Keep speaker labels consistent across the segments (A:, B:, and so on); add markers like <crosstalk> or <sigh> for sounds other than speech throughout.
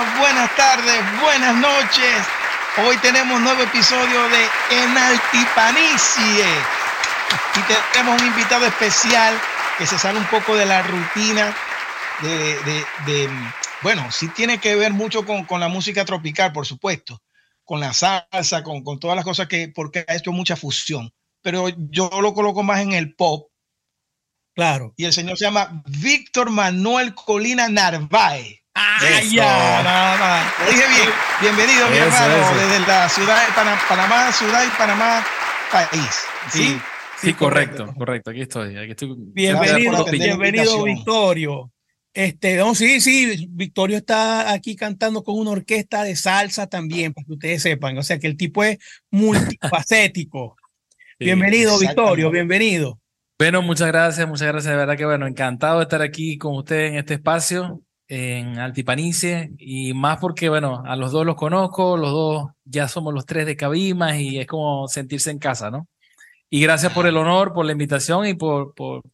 A: días, buenas tardes, buenas noches. Hoy tenemos nuevo episodio de En Altipanicie. Y tenemos un invitado especial que se sale un poco de la rutina de, bueno, sí tiene que ver mucho con, con, la música tropical, por supuesto, con la salsa, con, con todas las cosas que, porque ha hecho mucha fusión. Pero yo lo coloco más en el pop.
B: Claro.
A: Y el señor se llama Víctor Manuel Colina Narváez.
B: Ah, ya,
A: nada dije bien. Bienvenido, mi hermano, desde la ciudad de Panamá, ciudad y Panamá, país.
C: Sí, sí, correcto, correcto. Aquí estoy. Aquí estoy.
B: Bienvenido, bienvenido, Victorio. Este, no, sí, sí, Victorio está aquí cantando con una orquesta de salsa también, para que ustedes sepan. O sea que el tipo es multifacético. <laughs> bienvenido, Victorio, bienvenido.
C: Bueno, muchas gracias, muchas gracias. De verdad que, bueno, encantado de estar aquí con ustedes en este espacio en Altipanice y más porque, bueno, a los dos los conozco, los dos ya somos los tres de Cabimas y es como sentirse en casa, ¿no? Y gracias por el honor, por la invitación y por, por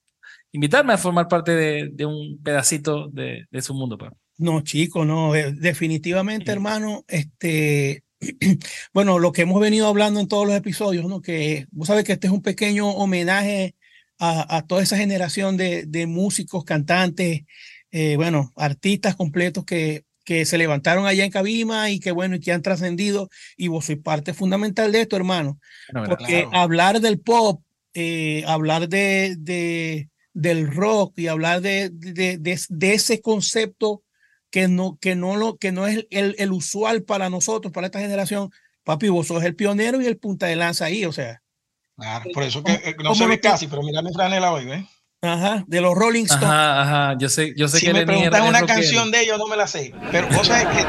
C: invitarme a formar parte de, de un pedacito de, de, su mundo. Pues.
B: No, chico, no, definitivamente, hermano, este, <clears throat> bueno, lo que hemos venido hablando en todos los episodios, ¿no? Que vos sabes que este es un pequeño homenaje a, a toda esa generación de, de músicos, cantantes, eh, bueno, artistas completos que, que se levantaron allá en Cabima y que bueno, y que han trascendido, y vos sois parte fundamental de esto, hermano, porque hablar del pop, eh, hablar de, de, del rock y hablar de, de, de, ese concepto que no, que no, lo, que no es el, el, usual para nosotros, para esta generación, papi, vos sos el pionero y el punta de lanza ahí, o sea.
A: Claro, por eso que eh, no se ve casi, pero mira mi franela hoy, ¿ves?
B: Ajá, de los Rolling Stones.
C: Ajá, ajá, yo sé, yo sé
A: si
C: que
A: me preguntan una canción de ellos, no me la sé. Pero vos sabes que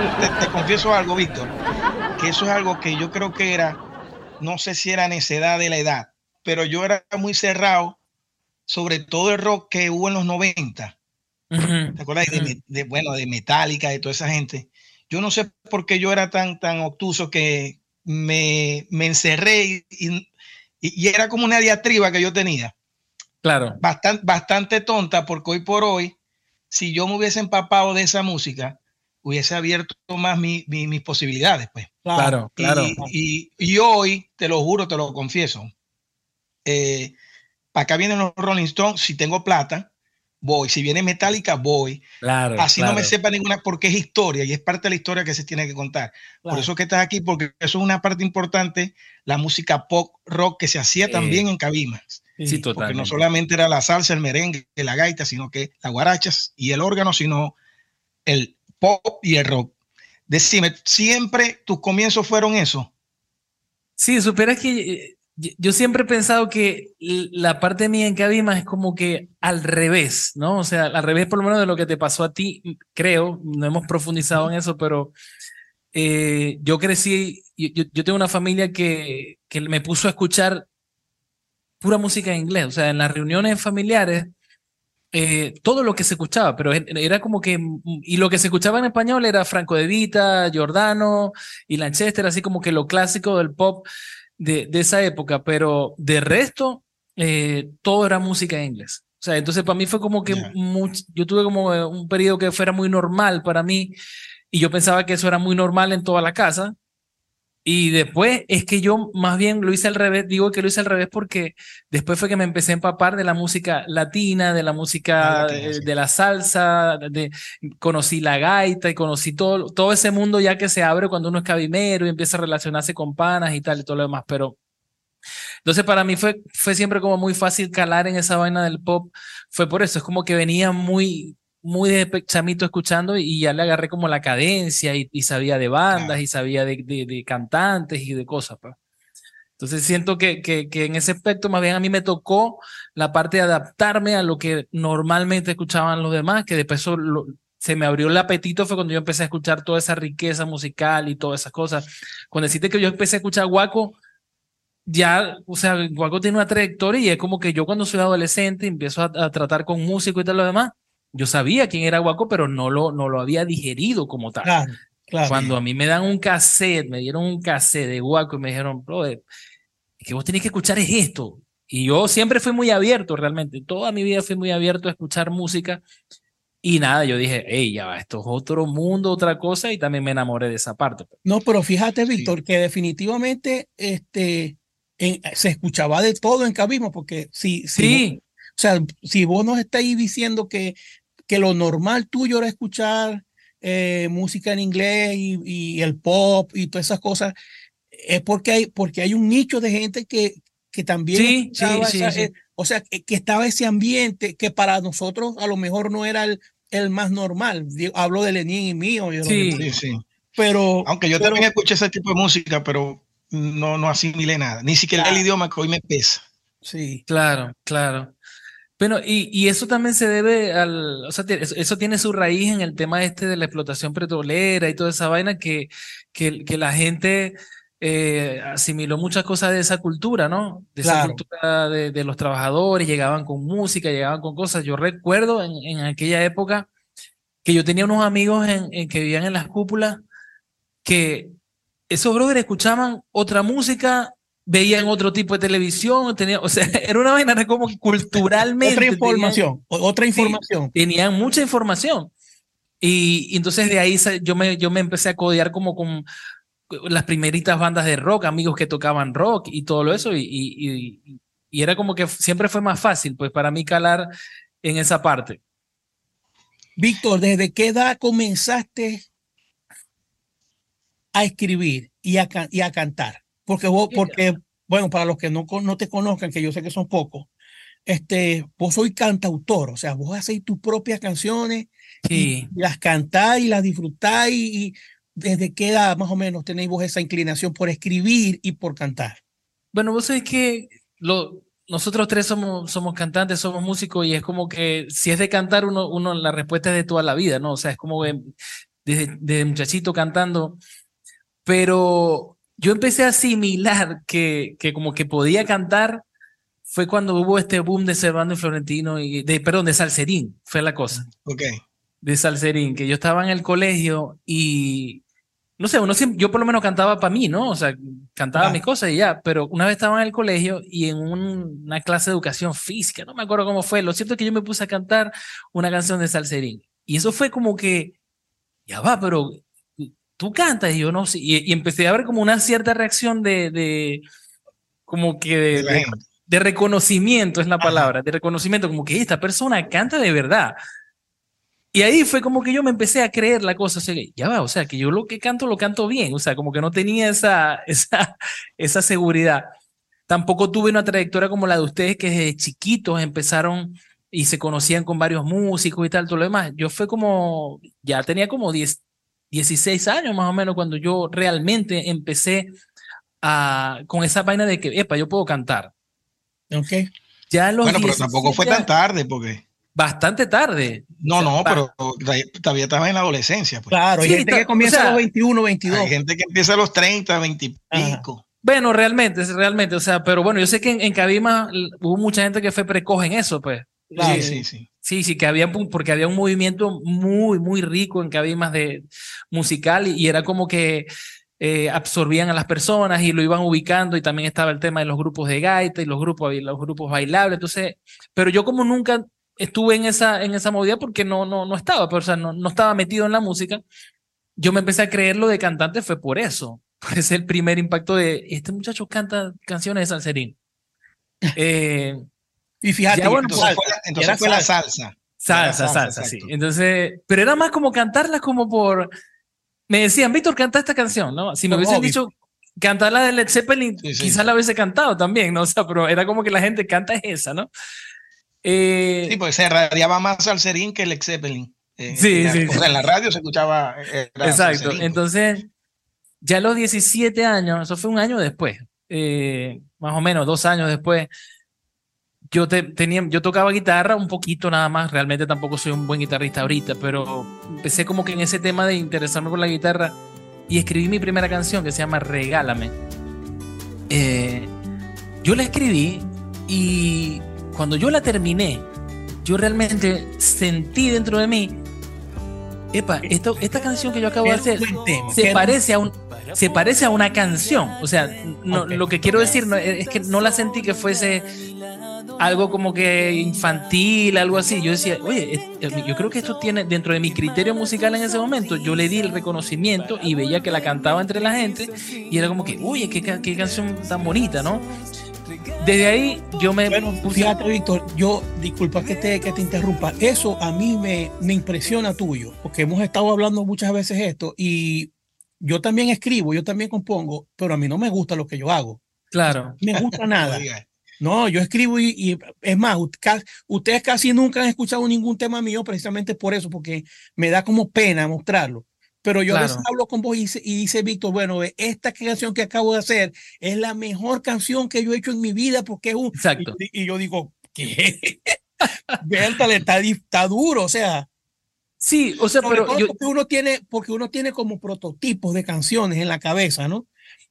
A: te, confieso algo, Víctor, que eso es algo que yo creo que era, no sé si era necedad de la edad, pero yo era muy cerrado sobre todo el rock que hubo en los 90. ¿Te acuerdas? de, bueno, de Metallica, de toda esa gente. Yo no sé por qué yo era tan, tan obtuso que me, me encerré y, y, y era como una diatriba que yo tenía
C: Claro.
A: Bastante, bastante tonta porque hoy por hoy, si yo me hubiese empapado de esa música, hubiese abierto más mi, mis posibilidades, pues.
C: Claro, claro.
A: Y, y, hoy, te lo juro, te lo confieso, eh, para acá vienen los Rolling Stones, si tengo plata, voy. Si viene Metallica, voy.
C: Claro,
A: Así no me sepa ninguna, porque es historia y es parte de la historia que se tiene que contar. Por eso que estás aquí, porque eso es una parte importante, la música pop rock que se hacía también en Cabimas.
C: Sí,
A: Porque no solamente era la salsa, el merengue, la gaita, sino que las guarachas y el órgano, sino el pop y el rock. Decime, ¿siempre tus comienzos fueron eso?
C: Sí, supera que eh, yo siempre he pensado que la parte mía en Cabima es como que al revés, ¿no? O sea, al revés por lo menos de lo que te pasó a ti, creo, no hemos profundizado en eso, pero eh, yo crecí, yo, yo, tengo una familia que, que me puso a escuchar pura música en inglés. O sea, en las reuniones familiares, eh, todo lo que se escuchaba, pero era como que, y lo que se escuchaba en español era Franco de Vita, Giordano y Lanchester, así como que lo clásico del pop de, de esa época, pero de resto, eh, todo era música en inglés. O sea, entonces para mí fue como que yo tuve como un periodo que fuera muy normal para mí y yo pensaba que eso era muy normal en toda la casa y después es que yo más bien lo hice al revés, digo que lo hice al revés porque después fue que me empecé a empapar de la música latina, de la música ah, de, la salsa, de, conocí la gaita y conocí todo, todo ese mundo ya que se abre cuando uno es cabimero y empieza a relacionarse con panas y tal y todo lo demás, pero entonces para mí fue, fue siempre como muy fácil calar en esa vaina del pop, fue por eso, es como que venía muy, muy de chamito escuchando y ya le agarré como la cadencia y, sabía de bandas y sabía de, de, cantantes y de cosas. Pues. Entonces siento que, que, que, en ese aspecto más bien a mí me tocó la parte de adaptarme a lo que normalmente escuchaban los demás, que después se me abrió el apetito fue cuando yo empecé a escuchar toda esa riqueza musical y todas esas cosas. Cuando deciste que yo empecé a escuchar Guaco, ya, o sea, Guaco tiene una trayectoria y es como que yo cuando soy adolescente empiezo a, a tratar con músico y tal lo demás, yo sabía quién era Guaco, pero no lo, no lo había digerido como tal.
B: Claro, claro.
C: Cuando a mí me dan un cassette, me dieron un cassette de Guaco y me dijeron, bro, que vos tenés que escuchar es esto. Y yo siempre fui muy abierto realmente. Toda mi vida fui muy abierto a escuchar música. Y nada, yo dije, hey, ya va, esto es otro mundo, otra cosa, y también me enamoré de esa parte. pues.
B: No, pero fíjate, Víctor, que definitivamente este, en- se escuchaba de todo en Cabismo, porque si, si
C: Sí,
B: O sea, si vos nos estáis diciendo que, que lo normal tuyo era escuchar eh, música en inglés y, y el pop y todas esas cosas, es porque hay, porque hay un nicho de gente que, que también
C: Sí, sí, sí,
B: esa-
C: sí.
B: eh, o sea, que, que estaba ese ambiente que para nosotros a lo mejor no era el, el más normal. Digo, Hablo de Lenin y mío, y de los
C: Sí.
A: Sí, sí.
B: pero
A: Aunque yo
B: pero-
A: también escuché ese tipo de música, pero no, no asimilé nada. Ni siquiera
B: Claro.
A: el idioma que hoy me pesa.
B: sí,
C: claro, claro. Bueno, y, y eso también se debe al, o sea, eso, tiene su raíz en el tema este de la explotación petrolera y toda esa vaina que, que, que la gente eh, asimiló muchas cosas de esa cultura, ¿no? De esa
B: Claro.
C: cultura de, de los trabajadores, llegaban con música, llegaban con cosas. Yo recuerdo en, en aquella época que yo tenía unos amigos en, en que vivían en las cúpulas que esos brothers escuchaban otra música, veían otro tipo de televisión, tenía, o sea, <laughs> era una vaina como culturalmente.
B: otra
C: tenían-
B: información, o- otra
C: Sí.
B: información.
C: tenían mucha información. Y, y entonces de ahí yo me, yo me empecé a codear como con las primeritas bandas de rock, amigos que tocaban rock y todo lo eso, y, y, y- era como que siempre fue más fácil, pues para mí calar en esa parte.
B: Víctor, ¿desde qué edad comenzaste a escribir y a, y a cantar? Porque vos, porque, bueno, para los que no, no te conozcan, que yo sé que son pocos, este, vos sois cantautor, o sea, vos hacéis tus propias canciones
C: Sí.
B: y las cantáis las disfrutáis y desde qué edad más o menos tenéis vos esa inclinación por escribir y por cantar.
C: Bueno, vos sabés que lo, nosotros tres somos, somos cantantes, somos músicos y es como que si es de cantar, uno, uno la respuesta es de toda la vida, ¿no? O sea, es como desde, desde muchachito cantando, pero yo empecé a asimilar que, que como que podía cantar fue cuando hubo este boom de Servando y Florentino y de, perdón, de Salserín, fue la cosa
A: Ok.
C: de Salserín, que yo estaba en el colegio y no sé, uno siempre, yo por lo menos cantaba para mí, ¿no? O sea, cantaba
B: Claro.
C: mis cosas y ya, pero una vez estaba en el colegio y en un- una clase de educación física, no me acuerdo cómo fue, lo cierto es que yo me puse a cantar una canción de Salserín y eso fue como que, ya va, pero tú cantas y yo no sé, y, y empecé a ver como una cierta reacción de, de como que de,
A: De
C: de- reconocimiento es la
B: Ajá.
C: palabra, de reconocimiento, como que esta persona canta de verdad. Y ahí fue como que yo me empecé a creer la cosa, o sea, que ya va, o sea, que yo lo que canto lo canto bien, o sea, como que no tenía esa, <laughs> esa, esa seguridad. Tampoco tuve una trayectoria como la de ustedes, que desde chiquitos empezaron y se conocían con varios músicos y tal, todo lo demás. Yo fue como, ya tenía como 10, 16 años más o menos cuando yo realmente empecé a, con esa vaina de que, epa, yo puedo cantar.
B: ¿Ok?
C: Ya los
A: Bueno, pero tampoco fue
C: 17
A: tan tarde porque.
C: Bastante tarde.
A: No,
C: O sea,
A: no, pero todavía estaba en la adolescencia. Pues.
B: Claro, hay
C: Sí,
B: gente que comienza
C: o sea,
B: a los 21, 22.
A: Hay gente que empieza a los 30, 20 y pico.
C: Bueno, realmente, realmente, o sea, pero bueno, yo sé que en, en Cabima hubo mucha gente que fue precoz en eso, pues.
B: Claro.
A: Sí, sí, sí.
C: Sí, sí, que había, porque había un movimiento muy, muy rico en Cabimas de musical y, y era como que eh, absorbían a las personas y lo iban ubicando y también estaba el tema de los grupos de gaita y los grupos, los grupos bailables, entonces, pero yo como nunca estuve en esa, en esa movida porque no, no, no estaba, pero, o sea, no, no estaba metido en la música, yo me empecé a creer lo de cantante fue por eso, <laughs> por ese el primer impacto de, este muchacho canta canciones de salserín. Eh,
B: Y fíjate,
C: Ya, bueno,
A: Entonces
B: salsa,
A: fue la, entonces fue la
B: salsa.
A: salsa.
C: Salsa, salsa, sí. Entonces, pero era más como cantarlas como por. Me decían, Víctor, canta esta canción, ¿no? Si me hubiesen
B: hobby.
C: dicho cantar la de Led Zeppelin,
A: Sí, sí.
C: quizás la hubiese cantado también, ¿no? <laughs> O sea, pero era como que la gente canta es esa, ¿no? Eh,
A: Sí, porque se radiaba más Salserín que Led Zeppelin. Eh,
C: Sí,
A: la-
C: sí,
A: o sea, en la radio se escuchaba.
C: exacto.
A: Salserín, pues.
C: Entonces, ya a los 17 años, eso fue un año después, eh, más o menos dos años después, yo, te, tenía, yo tocaba guitarra un poquito nada más, realmente tampoco soy un buen guitarrista ahorita, pero empecé como que en ese tema de interesarme por la guitarra y escribí mi primera canción que se llama Regálame. Eh, yo la escribí y cuando yo la terminé, yo realmente sentí dentro de mí, epa, esto, esta canción que yo acabo de hacer se parece a un se parece a una canción o sea no, lo que quiero decir no, es que no la sentí que fuese algo como que infantil, algo así. Yo decía, oye, yo creo que esto tiene, dentro de mi criterio musical en ese momento, yo le di el reconocimiento y veía que la cantaba entre la gente y era como que, oye, qué, qué canción tan bonita, ¿no? Desde ahí yo me...
B: Bueno, fíjate, Víctor, yo, disculpa que te, que te interrumpa, eso a mí me, me impresiona tuyo, porque hemos estado hablando muchas veces esto y yo también escribo, yo también compongo, pero a mí no me gusta lo que yo hago.
C: Claro.
B: Me gusta <laughs> nada. No, yo escribo y, es más, ustedes casi nunca han escuchado ningún tema mío precisamente por eso, porque me da como pena mostrarlo. Pero yo a veces hablo con vos y dice, Víctor, bueno, esta canción que acabo de hacer es la mejor canción que yo he hecho en mi vida porque es un...
C: Exacto.
B: Y, yo digo, ¿qué? <laughs> está, está duro, o sea.
C: Sí, o sea, pero
B: uno tiene, porque uno tiene como prototipos de canciones en la cabeza, ¿no?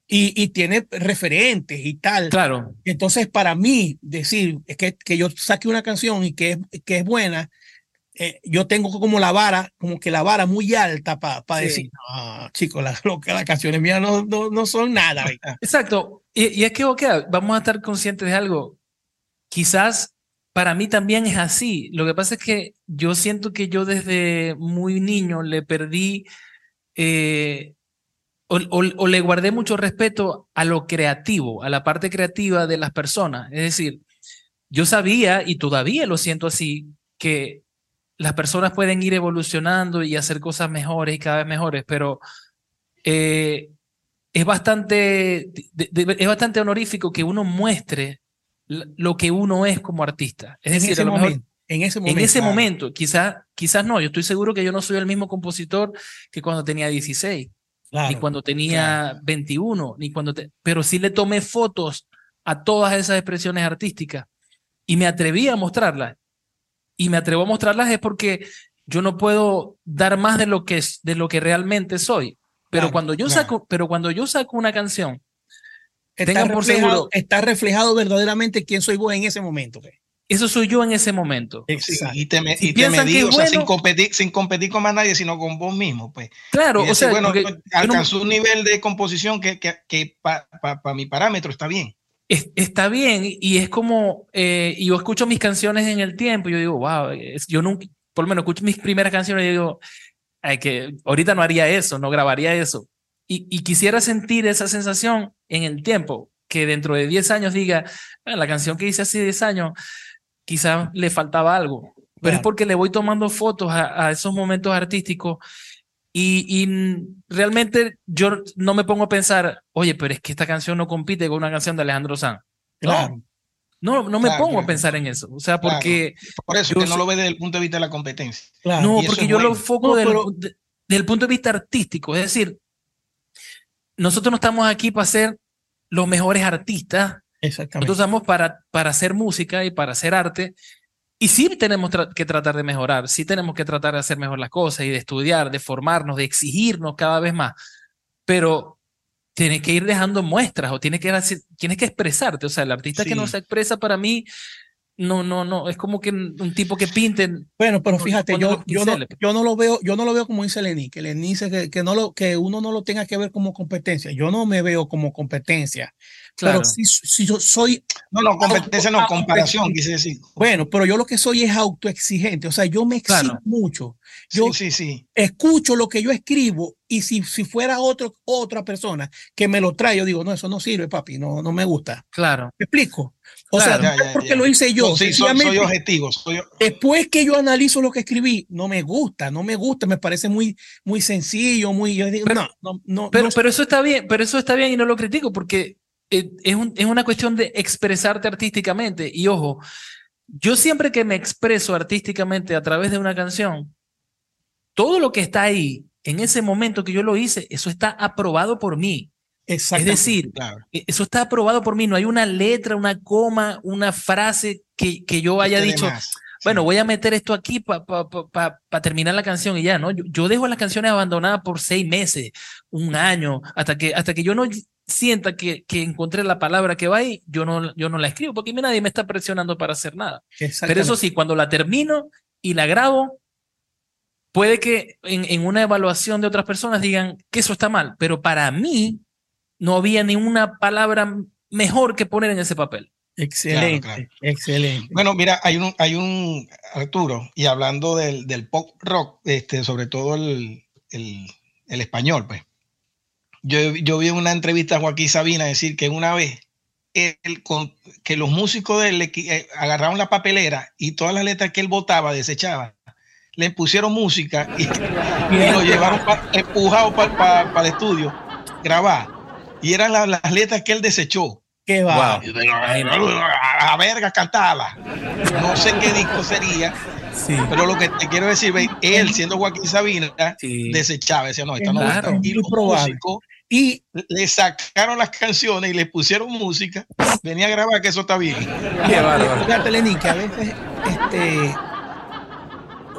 B: Y, y, tiene referentes y tal.
C: Claro.
B: Entonces, para mí, decir que, que yo saque una canción y que, que es buena, eh, yo tengo como la vara, como que la vara muy alta para decir, no, chicos, las la canciones mías no, no, no, son nada. <laughs>
C: Exacto. Y, y es que, ok, vamos a estar conscientes de algo. Quizás para mí también es así. Lo que pasa es que yo siento que yo desde muy niño le perdí eh, o, le guardé mucho respeto a lo creativo, a la parte creativa de las personas. Es decir, yo sabía, y todavía lo siento así, que las personas pueden ir evolucionando y hacer cosas mejores y cada vez mejores, pero eh, es, bastante, es bastante honorífico que uno muestre lo que uno es como artista. Es decir,
B: en ese momento.
C: En ese momento, quizás quizás no, yo estoy seguro que yo no soy el mismo compositor que cuando tenía 16 ni cuando tenía 21, ni cuando pero sí le tomé fotos a todas esas expresiones artísticas y me atreví a mostrarlas. Y me atrevo a mostrarlas es porque yo no puedo dar más de lo que, de lo que realmente soy. Pero, cuando yo saco, pero cuando yo saco una canción,
B: está reflejado, está reflejado verdaderamente quién soy vos en ese momento.
C: Eso soy yo en ese momento.
A: y te, me, y te medí, o sea, sin competir, sin competir con más nadie, sino con vos mismo. Pues.
C: Claro, o sea,
A: bueno, alcanzó un nivel de composición que, que, que para mi parámetro está bien.
C: está bien, y es como, eh, y yo escucho mis canciones en el tiempo, y yo digo, wow, yo nunca, por lo menos escucho mis primeras canciones y digo, Ay, que ahorita no haría eso, no grabaría eso. Y, y quisiera sentir esa sensación en el tiempo, que dentro de 10 años diga, ah, la canción que hice hace 10 años, quizás le faltaba algo, pero es porque le voy tomando fotos a, esos momentos artísticos y, realmente yo no me pongo a pensar, oye, pero es que esta canción no compite con una canción de Alejandro Sanz.
B: Claro.
C: No, no me pongo a pensar en eso. O sea, porque.
A: Por eso que no lo ve desde el punto de vista de la competencia.
C: No, porque yo lo foco desde, el punto de vista artístico. Es decir, nosotros no estamos aquí para ser los mejores artistas
B: Exactamente.
C: Nosotros estamos para, para hacer música y para hacer arte. Y sí tenemos que tratar de mejorar, sí tenemos que tratar de hacer mejor las cosas y de estudiar, de formarnos, de exigirnos cada vez más. Pero tienes que ir dejando muestras o tienes que, tienes que expresarte. O sea, el artista que no se expresa para mí no, no, no, es como que un tipo que pinten.
B: Bueno, pero fíjate, yo, yo, no, yo no lo veo, yo no lo veo como dice Lenín, que Lenín dice que, que, no lo, que uno no lo tenga que ver como competencia. Yo no me veo como competencia. Claro. Pero si, si yo soy.
A: No, no, competencia no, comparación, quise decir.
B: Bueno, pero yo lo que soy es autoexigente. O sea, yo me exijo mucho. Yo
A: sí, sí, sí.
B: escucho lo que yo escribo y si, si fuera otro, otra persona que me lo trae, yo digo, no, eso no sirve, papi, no, no me gusta.
C: Claro.
B: ¿Me explico? O sea, porque lo hice yo.
A: sí, soy, soy, objetivo.
B: Después que yo analizo lo que escribí, no me gusta, no me gusta, me parece muy, muy sencillo, muy. Yo digo,
C: pero,
B: no, no,
C: pero, pero eso está bien, pero eso está bien y no lo critico porque es, un, es una cuestión de expresarte artísticamente. Y ojo, yo siempre que me expreso artísticamente a través de una canción, todo lo que está ahí en ese momento que yo lo hice, eso está aprobado por mí. Es decir, e, eso está aprobado por mí. No hay una letra, una coma, una frase que, que yo haya dicho, bueno, voy a meter esto aquí para pa, terminar la canción y ya, ¿no? Yo, dejo las canciones abandonadas por seis meses, un año, hasta que, hasta que yo no sienta que, que encontré la palabra que va ahí, yo no, yo no la escribo porque nadie me está presionando para hacer nada. Pero eso sí, cuando la termino y la grabo, puede que en, en una evaluación de otras personas digan que eso está mal, pero para mí no había ni una palabra mejor que poner en ese papel.
B: Excelente, excelente.
A: Bueno, mira, hay un, hay un Arturo, y hablando del, del pop rock, este, sobre todo el, el, el español, pues. Yo, yo, vi una entrevista a Joaquín Sabina decir que una vez él, con, que los músicos de él le, eh, agarraron la papelera y todas las letras que él votaba, desechaba, le pusieron música y, <laughs> y lo llevaron pa, empujado para pa, pa el estudio, grabar. Y eran la, las letras que él desechó.
B: Qué va.
A: Wow. A verga, cantaba. No sé qué disco sería. Sí. Pero lo que te quiero decir, él siendo Joaquín Sabina, sí. desechaba, decía, no, no
B: claro,
A: está. Y los músicos y le sacaron las canciones y le pusieron música, venía a grabar que eso está bien.
B: Qué bárbaro. Fíjate, Lenín, que a veces, este,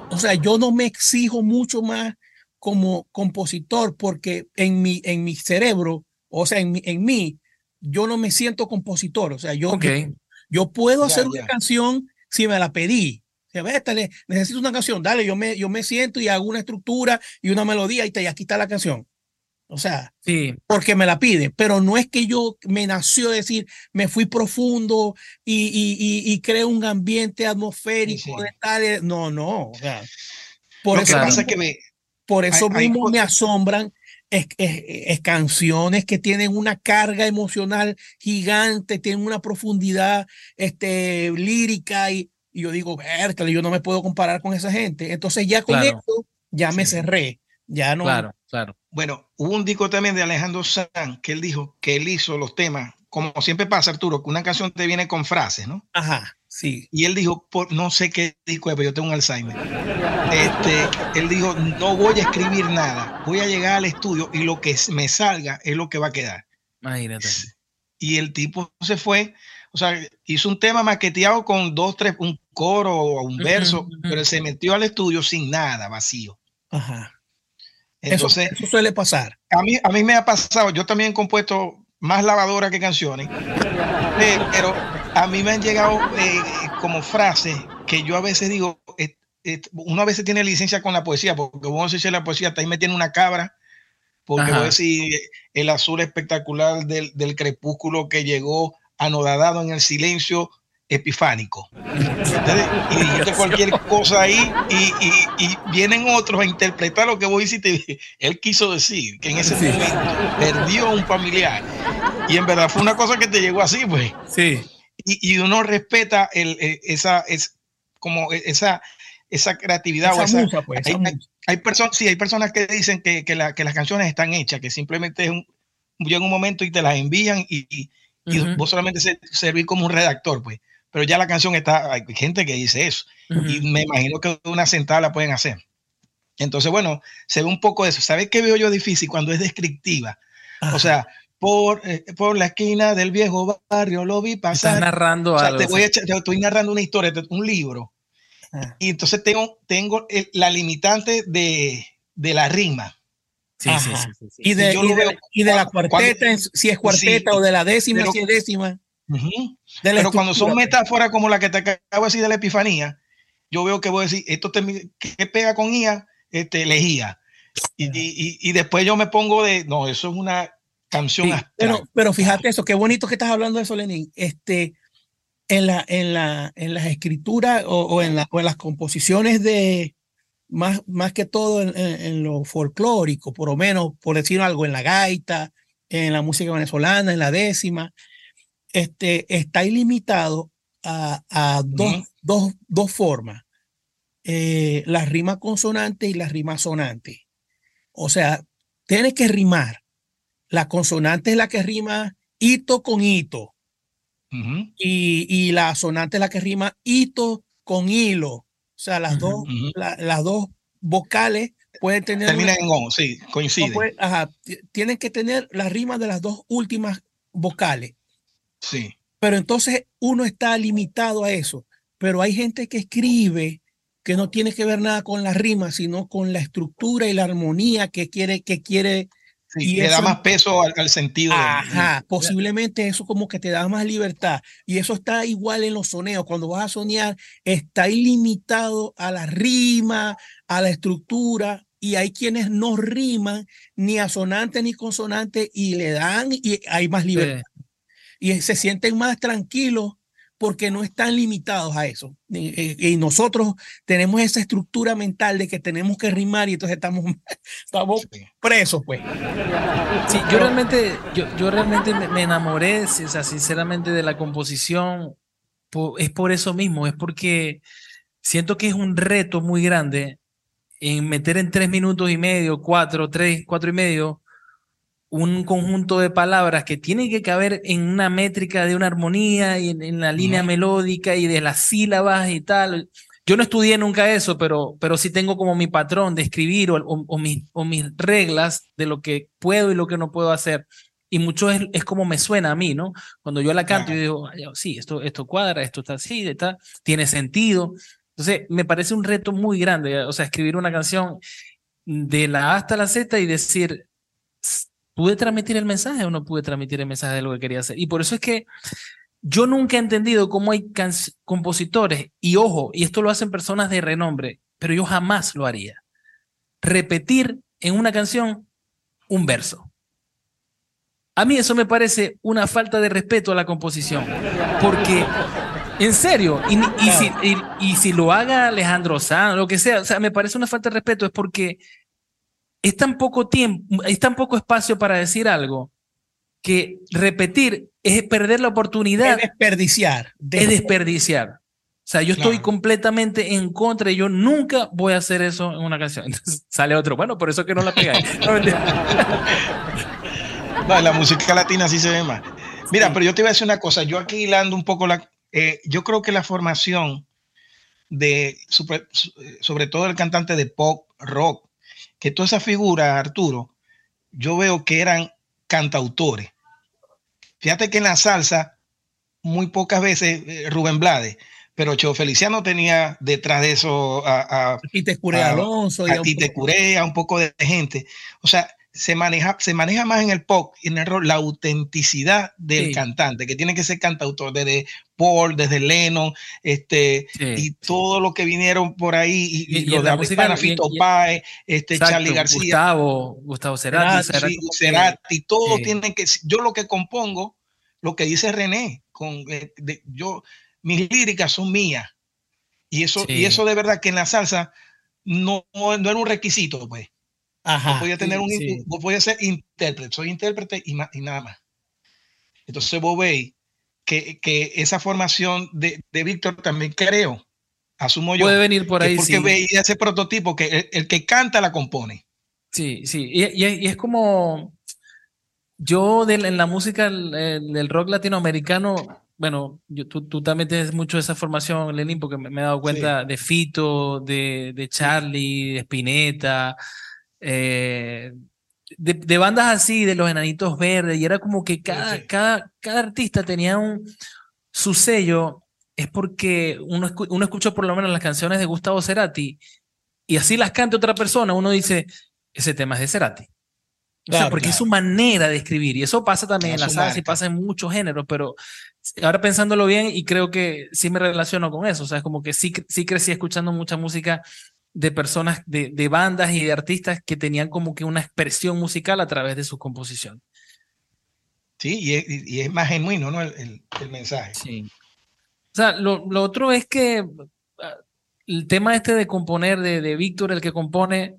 B: o sea, yo no me exijo mucho más como compositor porque en mi, en mi cerebro, o sea, en mi, en mí, yo no me siento compositor. O sea, yo, okay. yo, yo, puedo hacer ya, una ya. canción si me la pedí. O sea, necesito una canción, dale, yo me, yo me siento y hago una estructura y una melodía y, te, y aquí está la canción. O sea,
C: sí.
B: porque me la pide, pero no es que yo me nació decir, me fui profundo y, y, y, y creo un ambiente atmosférico sí, de tal. No, no. O sea, por
A: Lo
B: eso,
A: que pasa
B: mismo,
A: es que me,
B: por eso
A: hay,
B: mismo
A: hay...
B: me asombran es, es, es, canciones que tienen una carga emocional gigante, tienen una profundidad este, lírica y, y yo digo, Berkeley, yo no me puedo comparar con esa gente. Entonces ya con
C: claro.
B: esto ya me cerré. Ya no.
C: Claro, claro.
A: Bueno, hubo un disco también de Alejandro Sanz que él dijo que él hizo los temas, como siempre pasa, Arturo, que una canción te viene con frases, ¿no?
B: Ajá, sí.
A: Y él dijo, por, no sé qué disco es, pero yo tengo un Alzheimer. Este, él dijo, no voy a escribir nada, voy a llegar al estudio y lo que me salga es lo que va a quedar.
C: Imagínate.
A: Y el tipo se fue, o sea, hizo un tema maqueteado con dos, tres, un coro o un verso, uh -huh, uh -huh. pero se metió al estudio sin nada, vacío.
B: Ajá. Entonces, eso, eso, suele pasar.
A: A mí, a mí me ha pasado, yo también he compuesto más lavadora que canciones, eh, pero a mí me han llegado eh, como frases que yo a veces digo, eh, uno a veces tiene licencia con la poesía, porque vos si la poesía está ahí metiendo una cabra, porque voy a decir el azul espectacular del, del crepúsculo que llegó anodadado en el silencio epifánico. Y dijiste cualquier cosa ahí y, y, y, vienen otros a interpretar lo que vos hiciste. Él quiso decir que en ese sí. momento perdió un familiar. Y en verdad fue una cosa que te llegó así, pues.
B: Sí.
A: Y, y uno respeta el, esa, es, como esa, esa creatividad.
B: Esa
A: o esa,
B: musa, pues,
A: hay, hay, hay, personas, sí, hay personas que dicen que, que, la, que, las canciones están hechas, que simplemente es un, llega un momento y te las envían y, y, uh -huh. vos solamente servir como un redactor, pues pero ya la canción está, hay gente que dice eso, uh -huh. y me imagino que una sentada la pueden hacer. Entonces, bueno, se ve un poco eso. ¿Sabes qué veo yo difícil cuando es descriptiva? Ajá. O sea, por, eh, por la esquina del viejo barrio lo vi pasar.
C: Estás narrando
A: o sea,
C: algo.
A: Te, voy a echar, te estoy narrando una historia, un libro. Ajá. Y entonces tengo, tengo la limitante de, de la rima.
B: Sí, sí, sí, sí, Y, de, y, de, y de, la cuarteta, cuando, si es cuarteta o de la décima, pero, si es décima.
A: Uh -huh. Pero cuando son metáforas como la que te acabo de decir de la epifanía, yo veo que voy a decir, esto te, ¿qué pega con IA? Este, lejía. Y, y, y, después yo me pongo de, no, eso es una canción
B: sí, pero, pero fíjate eso, qué bonito que estás hablando de eso, Lenín. Este, en, la, en, la, en las escrituras o, o, en la, o en las composiciones de, más, más que todo en, en, en, lo folclórico, por lo menos, por decir algo, en la gaita, en la música venezolana, en la décima, este, está ilimitado a, a dos, uh -huh. dos, dos, formas. Eh, la rima consonante y la rima sonante. O sea, tienes que rimar. La consonante es la que rima hito con hito. Uh -huh. y, y, la sonante es la que rima hito con hilo. O sea, las, uh -huh. dos, la, las dos vocales pueden tener.
A: Termina en on, sí, coincide. No
B: puede, ajá, tienen que tener la rima de las dos últimas vocales.
A: Sí.
B: Pero entonces uno está limitado a eso. Pero hay gente que escribe que no tiene que ver nada con la rima, sino con la estructura y la armonía que quiere, que quiere.
A: Sí, y le eso, da más peso al, al sentido.
B: Ajá, de, posiblemente eso como que te da más libertad. Y eso está igual en los soneos. Cuando vas a soñar, está ilimitado a la rima, a la estructura, y hay quienes no riman ni a sonante ni consonante y le dan y hay más libertad. Y se sienten más tranquilos porque no están limitados a eso. Y, nosotros tenemos esa estructura mental de que tenemos que rimar y entonces estamos, <laughs> estamos presos, pues.
C: Sí, yo realmente, yo, yo realmente me enamoré, o sea, sinceramente, de la composición. Es por eso mismo, es porque siento que es un reto muy grande en meter en tres minutos y medio, cuatro, tres, cuatro y medio, un conjunto de palabras que tienen que caber en una métrica de una armonía y en, la línea melódica y de las sílabas y tal. Yo no estudié nunca eso, pero, pero sí tengo como mi patrón de escribir o, o, mis, o mis reglas de lo que puedo y lo que no puedo hacer. Y mucho es, es como me suena a mí, ¿no? Cuando yo la canto, yo digo, sí, esto, esto cuadra, esto está así, está, tiene sentido. Entonces, me parece un reto muy grande, o sea, escribir una canción de la A hasta la Z y decir, ¿Pude transmitir el mensaje o no pude transmitir el mensaje de lo que quería hacer? Y por eso es que yo nunca he entendido cómo hay compositores, y ojo, y esto lo hacen personas de renombre, pero yo jamás lo haría. Repetir en una canción un verso. A mí eso me parece una falta de respeto a la composición, porque en serio, y, si, y, si, lo haga Alejandro Sanz, lo que sea, o sea, me parece una falta de respeto, es porque es tan poco tiempo, es tan poco espacio para decir algo que repetir es perder la oportunidad.
B: Es desperdiciar.
C: Es desperdiciar. O sea, yo estoy completamente en contra y yo nunca voy a hacer eso en una canción. <laughs> Entonces sale otro, bueno, por eso que no la pegáis. <laughs>
A: No, la música latina sí se ve más. Mira, pero yo te iba a decir una cosa. Yo aquí hilando un poco la. Eh, yo creo que la formación de, sobre todo el cantante de pop, rock, que toda esa figura, Arturo, yo veo que eran cantautores. Fíjate que en la salsa, muy pocas veces eh, Rubén Blades, pero Cheo Feliciano tenía detrás de eso a,
B: a Tite Alonso,
A: a, Tite Curea, un poco de gente. O sea, se maneja, se maneja más en el pop y en el rock la autenticidad del cantante, que tiene que ser cantautor, desde Paul, desde Lennon, este, y todo lo que vinieron por ahí, y, lo de música, Fito Páez, este, Charlie García.
C: Gustavo, Gustavo Cerati.
A: Cerati, todo tiene que, yo lo que compongo, lo que dice René, con, eh, yo, mis líricas son mías. Y eso, y eso de verdad que en la salsa no, no era un requisito, pues. Ajá, voy a tener un, voy a ser intérprete, soy intérprete y, y nada más. Entonces vos veis que, que esa formación de, de Víctor también creo, asumo yo.
C: Puede venir por ahí.
A: Porque veía ese prototipo que el, que canta la compone.
C: Sí, sí, y, y, es como yo de, en la música del rock latinoamericano, bueno, yo, tú, tú, también tienes mucho de esa formación, Lenin, porque me, he dado cuenta de Fito, de, de Charlie, de Spinetta, eh, de, bandas así, de los enanitos verdes, y era como que cada, cada, cada artista tenía un, su sello, es porque uno, uno escuchó por lo menos las canciones de Gustavo Cerati, y así las canta otra persona, uno dice, ese tema es de Cerati. O sea, porque es su manera de escribir. Y eso pasa también en la salsa y pasa en muchos géneros, pero ahora pensándolo bien, y creo que sí me relaciono con eso. O sea, es como que sí, sí crecí escuchando mucha música de personas, de, de, bandas y de artistas que tenían como que una expresión musical a través de su composición.
A: Sí, y es, y es más genuino, ¿no? El, el, mensaje.
C: Sí. O sea, lo, lo, otro es que ah, el tema este de componer, de, de Víctor, el que compone,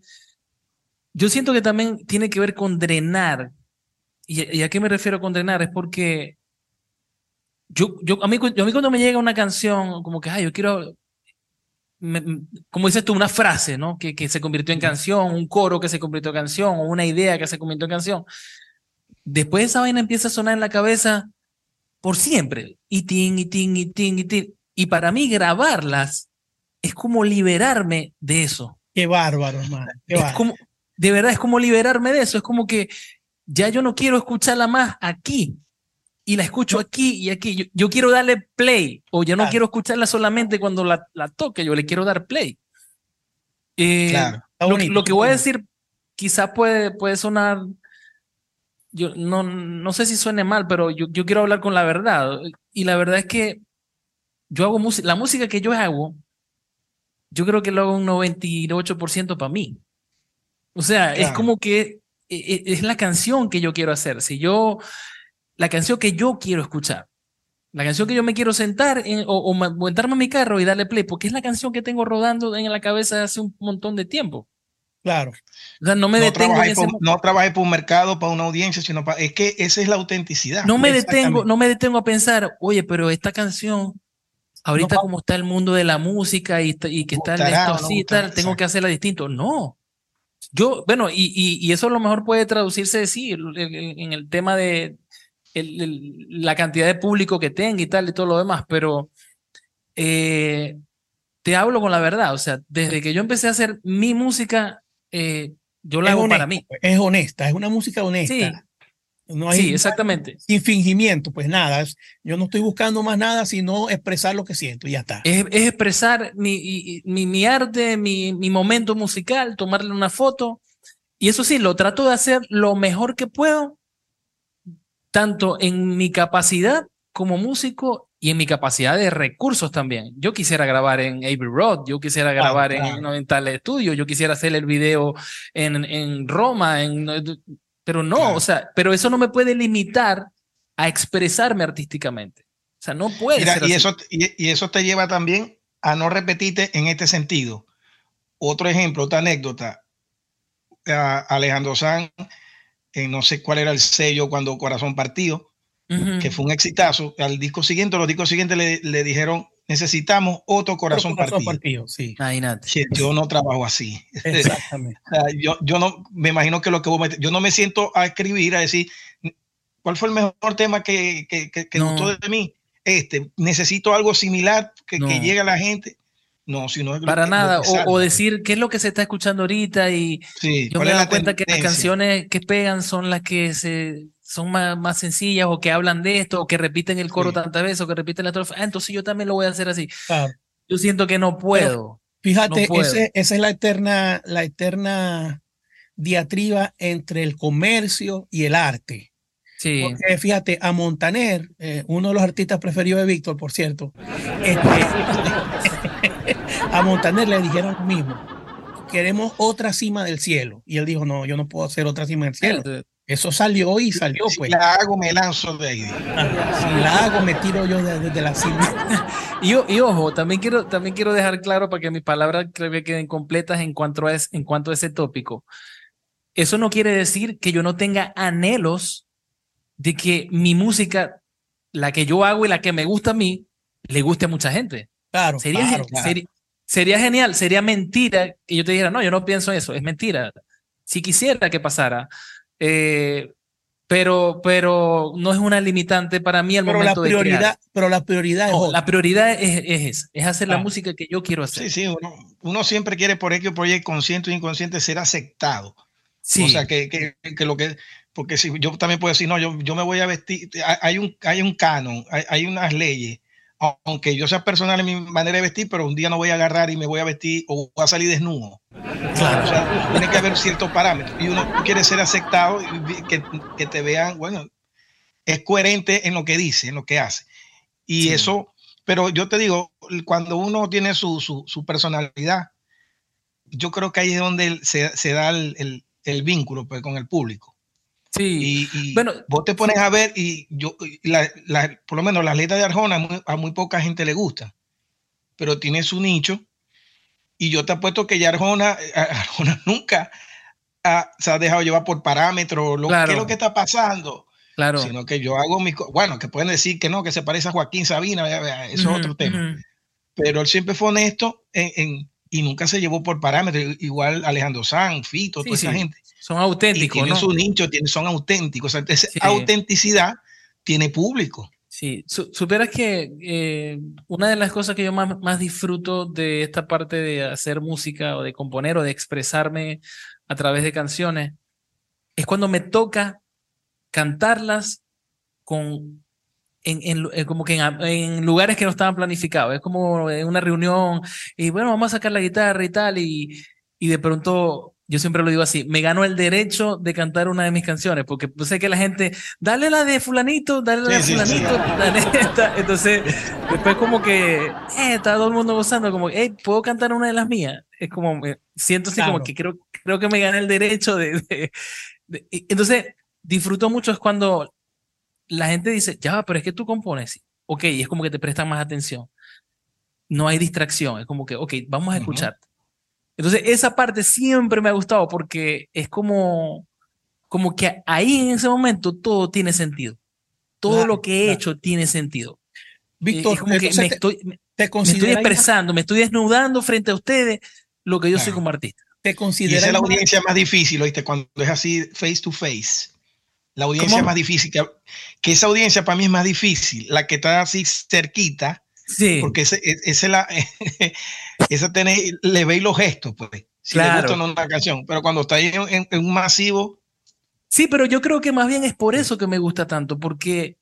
C: yo siento que también tiene que ver con drenar. ¿Y, y a qué me refiero con drenar? Es porque yo, yo, a, mí, yo, a mí cuando me llega una canción, como que, ay, yo quiero como dices tú, una frase, ¿no? Que, que se convirtió en canción, un coro que se convirtió en canción, o una idea que se convirtió en canción. Después esa vaina empieza a sonar en la cabeza por siempre. Y ting, y ting, y ting, y ting. Y para mí grabarlas es como liberarme de eso.
B: Qué bárbaro, hermano.
C: es como, de verdad, es como liberarme de eso. Es como que ya yo no quiero escucharla más aquí y la escucho aquí y aquí. Yo, quiero darle play o ya no quiero escucharla solamente cuando la, la, toque, yo le quiero dar play. Eh, claro. lo, que voy a decir quizás puede, puede sonar, yo no, no sé si suene mal, pero yo, yo quiero hablar con la verdad. Y la verdad es que yo hago música, la música que yo hago, yo creo que lo hago un 98% para mí. O sea, es como que e, e, es la canción que yo quiero hacer. Si yo la canción que yo quiero escuchar. La canción que yo me quiero sentar en, o, o montarme en mi carro y darle play, porque es la canción que tengo rodando en la cabeza hace un montón de tiempo.
B: Claro.
C: O sea, no me
A: no
C: detengo en
A: trabajé, por, no trabajé por un mercado, para una audiencia, sino para... Es que esa es la autenticidad.
C: no me detengo, no me detengo a pensar, oye, pero esta canción, ahorita
B: No,
C: como está el mundo de la música y, y que está
A: Gustará
C: esto
A: o no
C: así y
A: gustará,
C: tal, tengo que hacerla distinto. No. Yo, bueno, y, y, y eso a lo mejor puede traducirse, sí, en el tema de el- el- la cantidad de público que tenga y tal y todo lo demás, pero eh, te hablo con la verdad, o sea, desde que yo empecé a hacer mi música, eh, yo la
B: Es
C: hago
B: honesta,
C: para mí.
B: pues, es honesta, es una música honesta.
C: Sí,
B: no hay
C: sí, exactamente.
B: sin fingimiento, pues nada. yo no estoy buscando más nada sino expresar lo que siento y ya está.
C: Es, es expresar mi, mi, mi arte, mi, mi momento musical, tomarle una foto. Y eso sí, lo trato de hacer lo mejor que puedo, tanto en mi capacidad como músico y en mi capacidad de recursos también. Yo quisiera grabar en Abbey Road, yo quisiera grabar
B: claro.
C: en, en tal estudio, yo quisiera hacer el video en, en Roma, en, pero no,
A: Claro.
C: o sea, pero eso no me puede limitar a expresarme artísticamente. O sea, no puede
A: Mira,
C: ser
A: y
C: así.
A: eso, y, y eso te lleva también a no repetirte en este sentido. Otro ejemplo, otra anécdota. A Alejandro Sanz, en no sé cuál era el sello cuando Corazón partió,
C: Ujú.
A: que fue un exitazo. Al disco siguiente, los discos siguientes le, le dijeron, necesitamos otro corazón,
B: Corazón
A: partido.
B: partido, sí.
A: Yo no trabajo así.
B: Exactamente. <laughs>
A: Yo, yo no me imagino que lo que vos me- yo no me siento a escribir, a decir cuál fue el mejor tema que, que, que- que
C: No.
A: gustó de mí. Este, necesito algo similar que,
C: No.
A: que llegue a la gente. No, si no es lo
C: Para
A: que-
C: nada. O, o decir qué es lo que se está escuchando ahorita y
A: Sí,
C: yo
A: ¿cuál
C: me he dado cuenta que las canciones que pegan son las que se son más, más sencillas o que hablan de esto o que repiten el coro
A: Sí.
C: tantas veces o que repiten la estrofa. Ah, entonces yo también lo voy a hacer así.
B: Claro.
C: Yo siento que no puedo.
B: Fíjate,
C: No puedo.
B: ese- esa es la eterna, la eterna diatriba entre el comercio y el arte.
C: Sí.
B: Porque fíjate, a Montaner, eh, uno de los artistas preferidos de Víctor, por cierto, este, a Montaner le dijeron lo mismo. Queremos otra cima del cielo. Y él dijo, no, yo no puedo hacer otra cima del cielo. Eso salió y salió,
A: Si
B: pues.
A: la hago, me lanzo de ahí.
B: Ajá, Si la hago, me tiro yo desde desde la cima. <laughs>
C: Y, y ojo, también quiero, también quiero dejar claro para que mis palabras creo que queden completas en cuanto a, es- en cuanto a ese tópico. Eso no quiere decir que yo no tenga anhelos de que mi música, la que yo hago y la que me gusta a mí, le guste a mucha gente.
B: Claro,
C: Sería,
B: claro, claro.
C: sería, sería genial, sería mentira que yo te dijera, no, yo no pienso eso, es mentira. Si quisiera que pasara, eh, pero, pero no es una limitante para mí al
B: Pero la
C: momento de crear.
B: prioridad, pero la prioridad es
C: No,
B: otra.
C: la prioridad es, es, es hacer la
B: Claro.
C: música que yo quiero hacer.
A: Sí, sí, uno, uno siempre quiere por X o por Y, consciente o inconsciente, ser aceptado.
C: Sí,
A: O sea, que, que, que lo que, porque si yo también puedo decir, no, yo, yo me voy a vestir, hay un, hay un canon, hay, hay unas leyes, aunque yo sea personal en mi manera de vestir, pero un día no voy a agarrar y me voy a vestir o voy a salir desnudo.
C: claro.
A: O sea, tiene que haber ciertos parámetros y uno quiere ser aceptado y que, que te vean, bueno, es coherente en lo que dice, en lo que hace. Y
C: Sí.
A: eso, pero yo te digo, cuando uno tiene su, su, su personalidad, yo creo que ahí es donde se, se da el, el- el vínculo pues, con el público.
C: Sí,
A: Y, y
C: Bueno,
A: vos te pones a ver y yo, y la- la- por lo menos las letras de Arjona a muy, a muy poca gente le gusta, pero tiene su nicho. Y yo te apuesto que ya Arjona, eh, <laughs> Arjona nunca ha- se ha dejado llevar por parámetros, lo,
C: Claro.
A: qué es lo que está pasando,
C: claro.
A: sino que yo hago mi, co- bueno, que pueden decir que no, que se parece a Joaquín Sabina, eso es otro tema. Pero él siempre fue honesto en, en- y nunca se llevó por parámetros, igual Alejandro Sanz, Fito,
C: Sí,
A: toda esa gente
C: Son
A: y
C: auténticos,
A: tienen
C: ¿no?
A: su nicho, tienen, son auténticos. O sea, esa
C: Sí.
A: autenticidad tiene público.
C: Sí, Su- supieras que eh, una de las cosas que yo más, más disfruto de esta parte de hacer música o de componer o de expresarme a través de canciones es cuando me toca cantarlas con en, en lu- eh, como que en, en lugares que no estaban planificados. Es como en una reunión y bueno, vamos a sacar la guitarra y tal y, y de pronto yo siempre lo digo así, me ganó el derecho de cantar una de mis canciones porque yo sé que la gente, dale la de fulanito, dale la de
A: Sí, sí, sí.
C: fulanito, <laughs> dale esta. Entonces, después como que eh, está todo el mundo gozando, como, hey, ¿puedo cantar una de las mías? Es como, eh, siento así como
B: Claro.
C: que creo, creo que me gané el derecho de, de- de- y- Entonces, disfruto mucho es cuando la gente dice, ya, pero es que tú compones. ok, es como que te prestan más atención. No hay distracción, es como que, ok, vamos a escucharte. Entonces, esa parte siempre me ha gustado porque es como, como que ahí en ese momento todo tiene sentido. Todo lo que he hecho tiene sentido. Víctor, es como que me, estoy, me estoy expresando, me estoy desnudando frente a ustedes lo que yo soy como artista.
A: ¿Te y esa es la audiencia más difícil, ¿oíste? Cuando es así face to face. La audiencia más difícil, que, esa audiencia para mí es más difícil, la que está así cerquita, sí. porque ese, e, ese la, <laughs> esa le veis los gestos, pues. Si claro. le gusta no una canción, pero cuando está ahí en, un masivo.
C: Sí, pero yo creo que más bien es por eso que me gusta tanto, porque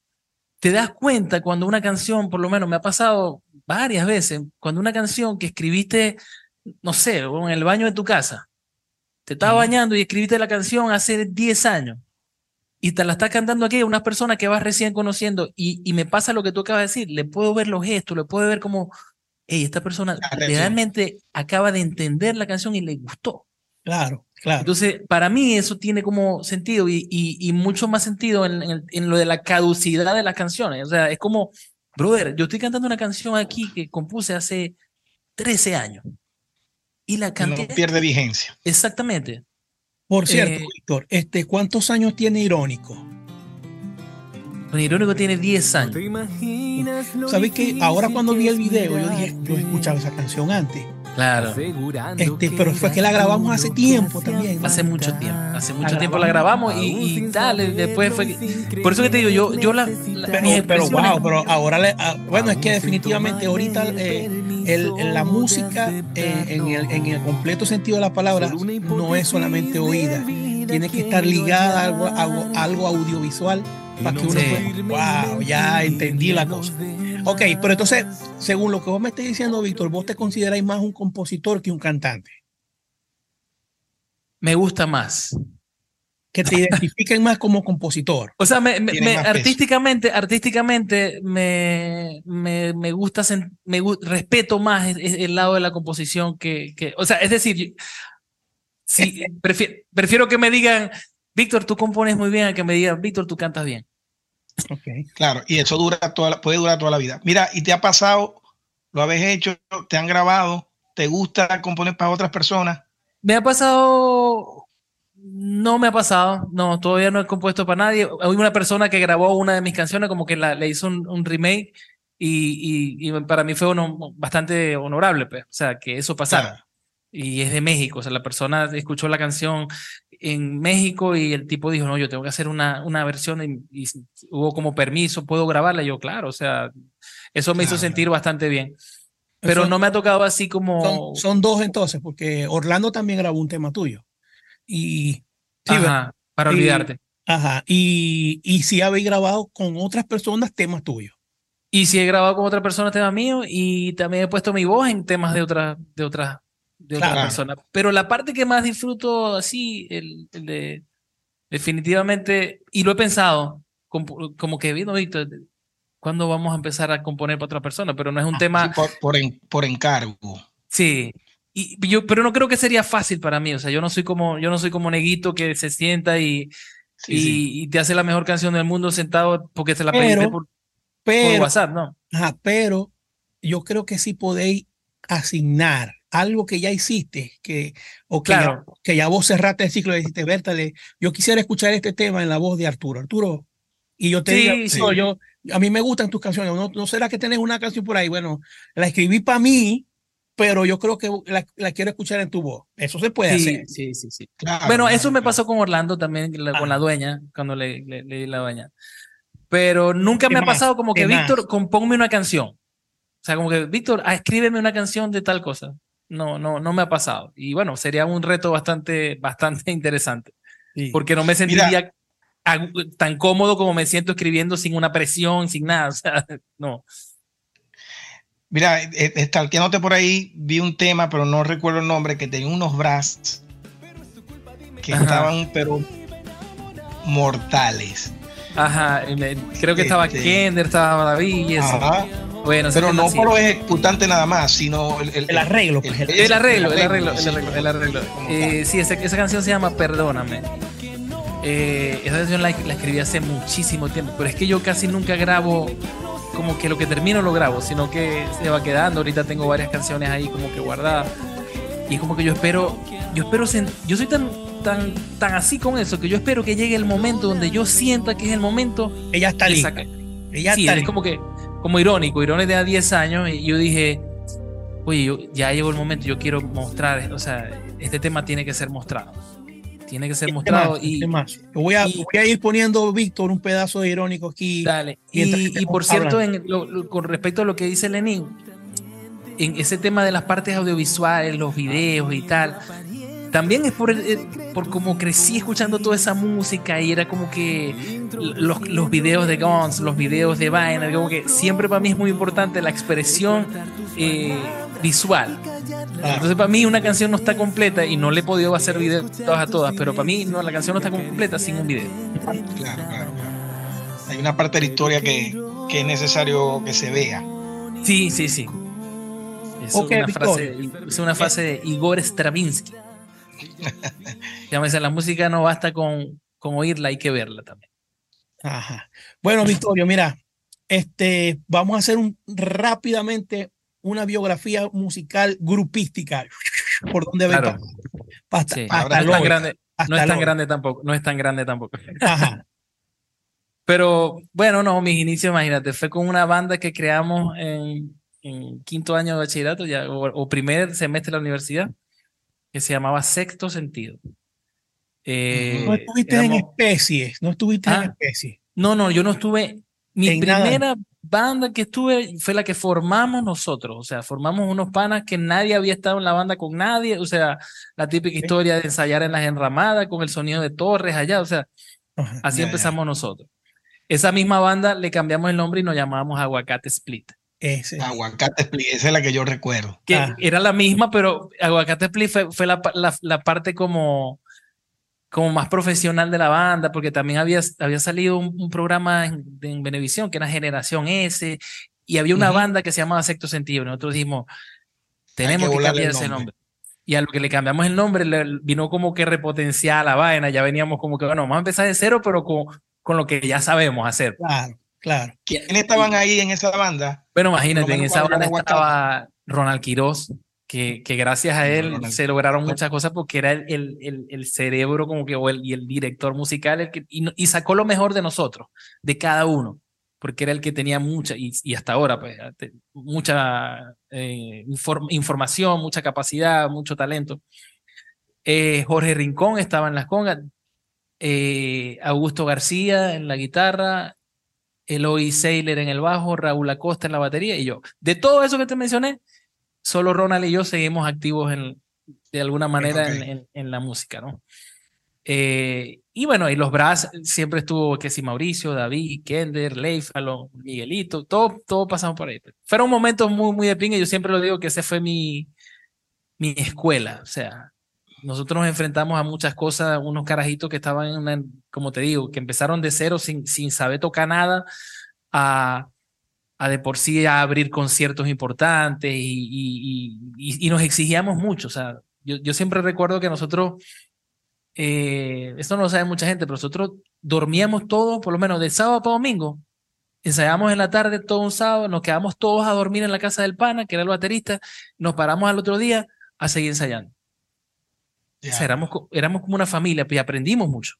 C: te das cuenta cuando una canción, por lo menos me ha pasado varias veces, cuando una canción que escribiste no sé, en el baño de tu casa. Te estaba bañando y escribiste la canción hace 10 años y te la estás cantando aquí a una persona que vas recién conociendo y, y, me pasa lo que tú acabas de decir, le puedo ver los gestos, le puedo ver como, hey, esta persona realmente acaba de entender la canción y le gustó.
B: Claro, claro.
C: Entonces, para mí eso tiene como sentido y, y, mucho más sentido en, en, lo de la caducidad de las canciones. O sea, es como, brother, yo estoy cantando una canción aquí que compuse hace 13 años. Y la cantidad.
A: No pierde vigencia.
C: Exactamente.
B: Por cierto, eh, Víctor, este, ¿cuántos años tiene Irónico?
C: Irónico tiene 10 años.
B: ¿Sabes que Ahora cuando vi el video, yo dije, yo he escuchado esa canción antes.
C: Claro.
B: Este, pero fue que la grabamos hace tiempo también.
C: Hace mucho tiempo. Hace mucho tiempo la grabamos y, y, tal. Después fue. Por eso que te digo, yo, yo la.
B: pero, wow, pero ahora. Le, ah, bueno, es que definitivamente ahorita eh, el, la música eh, en, el, en el completo sentido de la palabra no es solamente oída. Tiene que estar ligada a algo, a algo audiovisual para que uno pueda. Wow, ya entendí la cosa. Ok, pero entonces, según lo que vos me estás diciendo, Víctor, vos te consideráis más un compositor que un cantante.
C: Me gusta más.
B: Que te identifiquen más como compositor. <laughs>
C: O sea, me, artísticamente, artísticamente me, me, gusta, me respeto más el, lado de la composición que, que o sea, es decir, si, prefiero, prefiero que me digan, Víctor, tú compones muy bien, a que me digan, Víctor, tú cantas bien.
A: Claro, y eso dura toda puede durar toda la vida. Mira, y te ha pasado, lo habéis hecho, te han grabado, te gusta componer para otras personas.
C: Me ha pasado, no me ha pasado, no, todavía no he compuesto para nadie. Hay una persona que grabó una de mis canciones, como que la, le hizo un, remake y, y, para mí fue bastante honorable, pues, o sea, que eso pasara. Y es de México, o sea, la persona escuchó la canción en México y el tipo dijo, no, yo tengo que hacer una, una versión y, hubo como permiso, ¿puedo grabarla? yo, claro, o sea, eso me hizo sentir bastante bien. Pero no me ha tocado así como...
B: Son, dos entonces, porque Orlando también grabó un tema tuyo. Y...
C: ajá, para olvidarte.
B: Ajá, y, y si habéis grabado con otras personas temas tuyos.
C: Y si he grabado con otra persona temas míos y también he puesto mi voz en temas de otras de otras de otra persona. Pero la parte que más disfruto así, el, de definitivamente, y lo he pensado, como, que vino Víctor, ¿cuándo vamos a empezar a componer para otra persona? Pero no es un ah, tema...
A: por, por, encargo.
C: Sí, y yo, pero no creo que sería fácil para mí. O sea, yo no soy como, yo no soy como Neguito que se sienta y, y, te hace la mejor canción del mundo sentado porque se la pediste por, por, WhatsApp, ¿no?
B: Ajá, pero yo creo que sí podéis asignar algo que ya hiciste, que, o que, ya, que ya vos cerraste el ciclo y dijiste, Bertale, yo quisiera escuchar este tema en la voz de Arturo. Arturo, y yo te digo, yo, a mí me gustan tus canciones, ¿no, ¿no será que tenés una canción por ahí? Bueno, la escribí para mí, pero yo creo que la, quiero escuchar en tu voz. Eso se puede hacer.
C: Sí, sí, sí. bueno, eso me pasó con Orlando también, con la dueña, cuando le, le, di la dueña. Pero nunca me ha pasado como que, Víctor, compónme una canción. O sea, como que, Víctor, ah, escríbeme una canción de tal cosa no, no, no me ha pasado. Y bueno, sería un reto bastante, bastante <laughs> interesante. Porque no me sentiría tan cómodo como me siento escribiendo sin una presión, sin nada. <laughs> O sea, no.
A: Mira, estalqueándote por ahí, vi un tema, pero no recuerdo el nombre, que tenía unos brazos que estaban, pero mortales.
C: Ajá, creo que estaba este, Kender, estaba David Ajá.
A: Bueno, pero no por los ejecutantes nada más, sino el,
B: el, arreglo.
C: el, arreglo, el arreglo, el arreglo, el arreglo. Eh, sí, esa, esa, canción se llama Perdóname. Eh, esa canción la, escribí hace muchísimo tiempo, pero es que yo casi nunca grabo como que lo que termino lo grabo, sino que se va quedando. Ahorita tengo varias canciones ahí como que guardadas. Y es como que yo espero, yo espero, yo soy tan, tan, tan así con eso que yo espero que llegue el momento donde yo sienta que es el momento.
B: Ella está lista.
C: Ella sí, es como que, como irónico, irónico de 10 años y yo dije, oye, ya llegó el momento, yo quiero mostrar, o sea, este tema tiene que ser mostrado. Tiene que ser mostrado. y,
B: Voy, a, voy, a, ir poniendo, Víctor, un pedazo de irónico aquí.
C: Dale. Y, por cierto, con respecto a lo que dice Lenin, en ese tema de las partes audiovisuales, los videos y tal, también es por, por como crecí escuchando toda esa música y era como que los, los videos de Guns, los videos de Vaina, como que siempre para mí es muy importante la expresión eh, visual. Entonces para mí una canción no está completa y no le he podido hacer videos a todas, pero para mí no, la canción no está completa sin un video.
A: Claro, claro, claro. Hay una parte de la historia que, que es necesario que se vea.
C: Sí, sí, sí. Es, una, frase, es una frase de Igor Stravinsky. <laughs> dice, la música no basta con, con oírla, hay que verla también.
B: Ajá. Bueno, Victorio, mira, este, vamos a hacer un, rápidamente una biografía musical grupística. ¿Por donde
C: claro. no, es tan grande, no es tan grande tampoco. No es tan grande tampoco. Ajá. <laughs> Pero bueno, no, mis inicios, imagínate, fue con una banda que creamos en, en quinto año de bachillerato ya, o, primer semestre de la universidad que se llamaba Sexto Sentido.
B: Eh, no estuviste en especies, no estuviste en ah, especies.
C: No, no, yo no estuve. Mi primera banda que estuve fue la que formamos nosotros, o sea, formamos unos panas que nadie había estado en la banda con nadie, o sea, la típica historia de ensayar en las enramadas con el sonido de torres allá, o sea, así empezamos nosotros. Esa misma banda le cambiamos el nombre y nos llamábamos Aguacate Split.
A: Ese. Aguacate Split, esa es la que yo recuerdo.
C: Que ah. era la misma, pero Aguacate Split fue, fue la, la, parte como, como más profesional de la banda, porque también había, había salido un, programa en, en, Venevisión que era Generación S, y había una banda que se llamaba Sexto Sentido. Nosotros dijimos, tenemos que, cambiar ese nombre. Y a lo que le cambiamos el nombre, le vino como que repotenciar la vaina. Ya veníamos como que, bueno, vamos a empezar de cero, pero con, con lo que ya sabemos hacer.
B: Claro. Claro.
A: ¿Quiénes estaban ahí en esa banda?
C: Bueno, imagínate, en esa banda estaba Ronald Quiroz, que, que gracias a él se lograron muchas cosas porque era el, el, el, cerebro como que, o el, y el director musical el que, y, sacó lo mejor de nosotros, de cada uno, porque era el que tenía mucha, y, y hasta ahora, pues, mucha eh, información, mucha capacidad, mucho talento. Eh, Jorge Rincón estaba en las congas, eh, Augusto García en la guitarra, Eloy Saylor en el bajo, Raúl Acosta en la batería y yo. De todo eso que te mencioné, solo Ronald y yo seguimos activos en, de alguna manera en, la música, ¿no? Eh, y bueno, y los Brass siempre estuvo que si Mauricio, David, Kender, Leifalo, Miguelito, todo, todo pasamos por ahí. Fueron momentos muy, muy de pinga. Yo siempre lo digo que ese fue mi, mi escuela. O sea, nosotros nos enfrentamos a muchas cosas, unos carajitos que estaban en como te digo, que empezaron de cero sin, sin saber tocar nada, a, a de por sí a abrir conciertos importantes y, y, y, nos exigíamos mucho. O sea, yo, yo siempre recuerdo que nosotros, eh, esto no lo sabe mucha gente, pero nosotros dormíamos todos, por lo menos de sábado para domingo, ensayamos en la tarde todo un sábado, nos quedamos todos a dormir en la casa del pana, que era el baterista, nos paramos al otro día a seguir ensayando éramos, éramos como una familia y aprendimos mucho.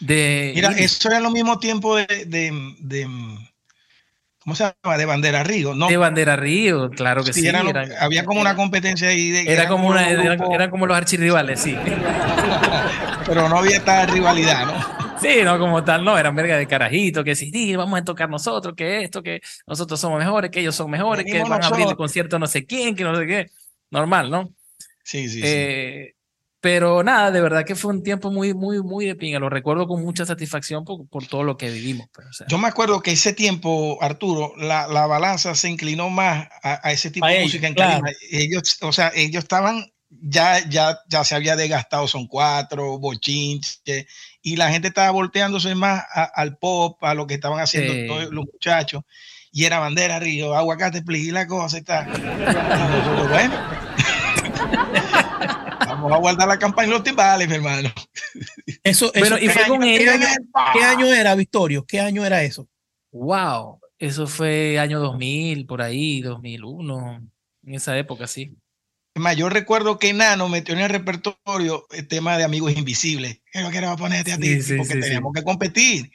A: De, Mira, eso era lo mismo tiempo de, de, de, ¿cómo se llama? De Bandera Río, ¿no?
C: De Bandera Río, claro que sí.
A: había como una competencia ahí. De,
C: era, como una, eran, como los archirrivales, sí. <laughs>
A: Pero no había esta rivalidad, ¿no?
C: Sí, no como tal, no, eran verga de carajito, que sí, vamos a tocar nosotros, que esto, que nosotros somos mejores, que ellos son mejores, que van a abrir el concierto no sé quién, que no sé qué. Normal, ¿no?
A: Sí, sí,
C: eh, Pero nada, de verdad que fue un tiempo muy, muy, muy de pinga. Lo recuerdo con mucha satisfacción por, por todo lo que vivimos. Pues,
A: Yo me acuerdo que ese tiempo, Arturo, la, la balanza se inclinó más a, ese tipo de música en claro. Ellos, o sea, ellos estaban, ya, ya, ya se había desgastado, son cuatro, bochinche, y la gente estaba volteándose más al pop, a lo que estaban haciendo todos los muchachos. Y era bandera, río, aguacate, y la cosa y tal. <laughs> Y bueno. <laughs> Vamos a guardar la campaña en los timbales, mi hermano.
B: Eso, eso ¿y fue con ellos? ¿Qué año era, Victorio? ¿Qué año era eso?
C: Wow. Eso fue año 2000, por ahí, 2001, en esa época, sí.
A: Es más, yo recuerdo que Nano metió en el repertorio el tema de Amigos Invisibles. Que no quiero ponerte a ti, porque teníamos que competir.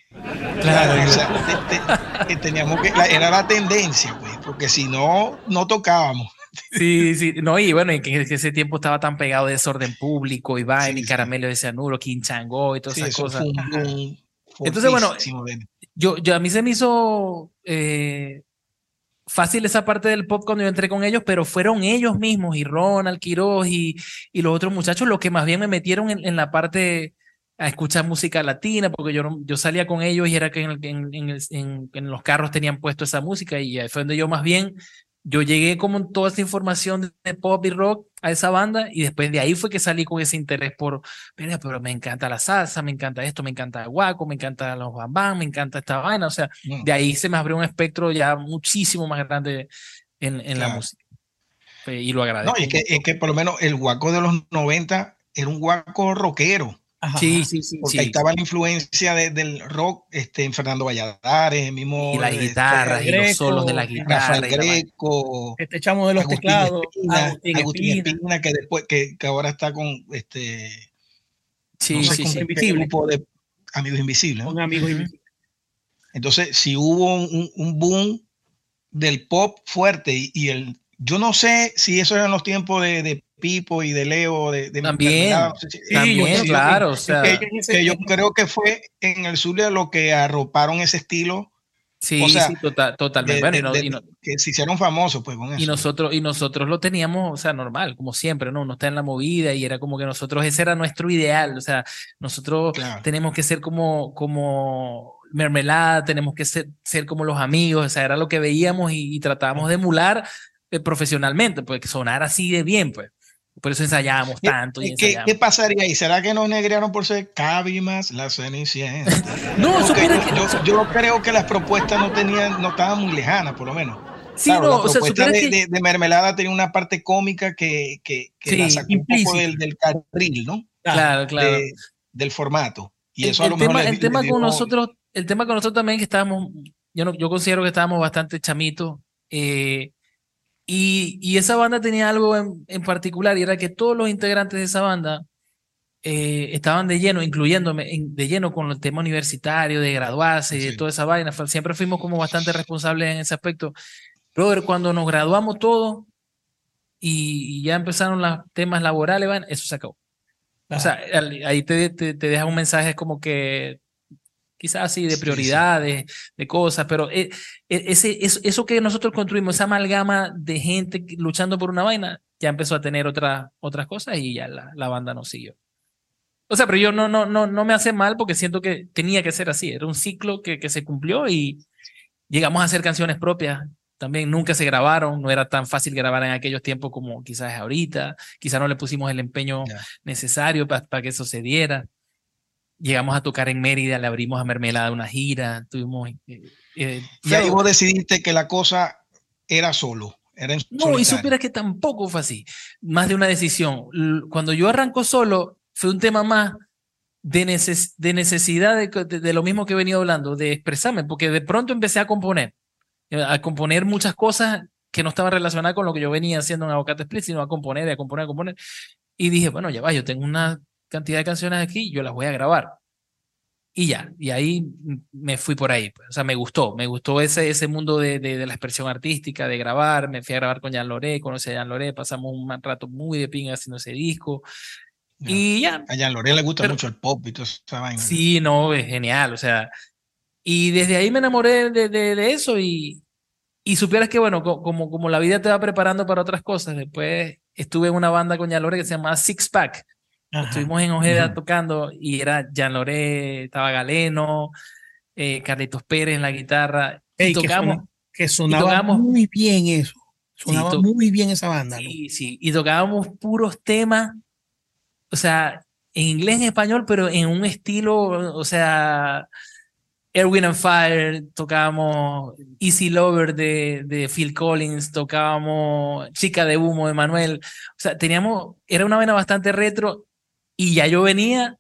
A: Claro, o sea, teníamos que, era la tendencia, pues, porque si no, no tocábamos.
C: Sí, sí, no, y bueno, en que, ese tiempo estaba tan pegado de desorden público, y vaina, y caramelo de cianuro, quinchango y todas esas cosas. Entonces, bueno, yo, yo a mí se me hizo eh, fácil esa parte del pop cuando yo entré con ellos, pero fueron ellos mismos, y Ronald, Quiroz y, y los otros muchachos, los que más bien me metieron en, la parte a escuchar música latina, porque yo, yo salía con ellos y era que en, en, en, los carros tenían puesto esa música y fue donde yo más bien yo llegué como toda esa información de pop y rock a esa banda y después de ahí fue que salí con ese interés por, pero, pero me encanta la salsa, me encanta esto, me encanta el guaco, me encanta los bambam, me encanta esta vaina, o sea, mm. de ahí se me abrió un espectro ya muchísimo más grande en, en la música. Y lo agradezco.
A: No, es que, es que por lo menos el guaco de los 90 era un guaco rockero
C: sí, sí, sí.
A: Porque ahí estaba la influencia del rock este, en Fernando Valladares, mismo.
C: Y la este, guitarra, y los solos de la guitarra.
A: Greco.
B: Este chamo de los teclados.
A: Agustín, Espina, que después, que, que, ahora está con este.
C: Sí, sí, sí.
A: grupo de Amigos Invisibles.
B: Un amigo invisible.
A: Entonces, si hubo un, un, boom del pop fuerte y, y, el. Yo no sé si eso eran los tiempos de, de Pipo y de Leo de,
C: también, también claro, o sea,
A: que, yo creo que fue en el Zulia lo que arroparon ese estilo.
C: Sí, sí total, totalmente.
A: que se hicieron famosos, pues, con eso.
C: Y nosotros, y nosotros lo teníamos, o sea, normal, como siempre, ¿no? Uno está en la movida y era como que nosotros, ese era nuestro ideal, o sea, nosotros tenemos que ser como, como mermelada, tenemos que ser, ser como los amigos, o sea, era lo que veíamos y, tratábamos de emular eh, profesionalmente, pues que sonara así de bien, pues. Por eso ensayábamos tanto. Y
A: ¿Qué, ¿Qué, pasaría ahí? ¿Será que nos negrearon por ser Cabimas, la Cenicienta? <laughs>
C: no,
A: yo, yo, yo, creo que las propuestas no tenían, no estaban muy lejanas, por lo menos.
C: Sí, no, la
A: propuesta de, de, Mermelada tenía una parte cómica que, que, que la sacó un poco del, del carril, ¿no?
C: Claro, claro.
A: del formato. Y
C: el,
A: eso a lo
C: tema,
A: mejor
C: el tema con nosotros, el tema con nosotros también que estábamos, yo, no, yo considero que estábamos bastante chamitos. Eh, y, y, esa banda tenía algo en, en, particular y era que todos los integrantes de esa banda eh, estaban de lleno, incluyéndome, de lleno con el tema universitario, de graduarse y de toda esa vaina. Siempre fuimos como bastante responsables en ese aspecto. Brother, cuando nos graduamos todos y, ya empezaron los temas laborales, eso se acabó. O sea, ahí te, te, te deja un mensaje como que quizás así de prioridades, de cosas, pero eh, eh, ese, eso, que nosotros construimos, esa amalgama de gente luchando por una vaina, ya empezó a tener otra, otras cosas y ya la, la banda no siguió. O sea, pero yo no, no, no, no me hace mal porque siento que tenía que ser así, era un ciclo que, que se cumplió y llegamos a hacer canciones propias. También nunca se grabaron, no era tan fácil grabar en aquellos tiempos como quizás ahorita, quizás no le pusimos el empeño necesario para que eso se diera llegamos a tocar en Mérida, le abrimos a Mermelada una gira, tuvimos... Eh,
A: eh, y ahí vos decidiste que la cosa era solo. Era
C: no, y supieras que tampoco fue así. Más de una decisión. Cuando yo arranco solo, fue un tema más de, de necesidad de, de, lo mismo que he venido hablando, de expresarme, porque de pronto empecé a componer, eh, a componer muchas cosas que no estaban relacionadas con lo que yo venía haciendo en Aguacate Split, sino a componer, a componer, a componer. Y dije, bueno, ya va, yo tengo una cantidad de canciones aquí, yo las voy a grabar. Y ya, y ahí me fui por ahí. Pues. O sea, me gustó, me gustó ese, ese mundo de, de, la expresión artística, de grabar. Me fui a grabar con Jan Loré, conocí a Jan Loré, pasamos un rato muy de pinga haciendo ese disco. Y ya.
A: A Jan Loré le gusta mucho el pop y todo eso.
C: Sí, no, es genial. O sea, y desde ahí me enamoré de, de, de eso y, y supieras que, bueno, como, como la vida te va preparando para otras cosas, después estuve en una banda con Jan Loré que se llama Six Pack Estuvimos en Ojeda tocando y era Jan Loré, estaba Galeno, eh, Carlitos Pérez en la guitarra.
B: y tocamos, que, sonaba muy bien eso. Sonaba muy bien esa banda.
C: Sí, sí. Y tocábamos puros temas, o sea, en inglés, en español, pero en un estilo, o sea, Erwin and Fire, tocábamos Easy Lover de, de, Phil Collins, tocábamos Chica de Humo de Manuel. O sea, teníamos, era una vena bastante retro y ya yo venía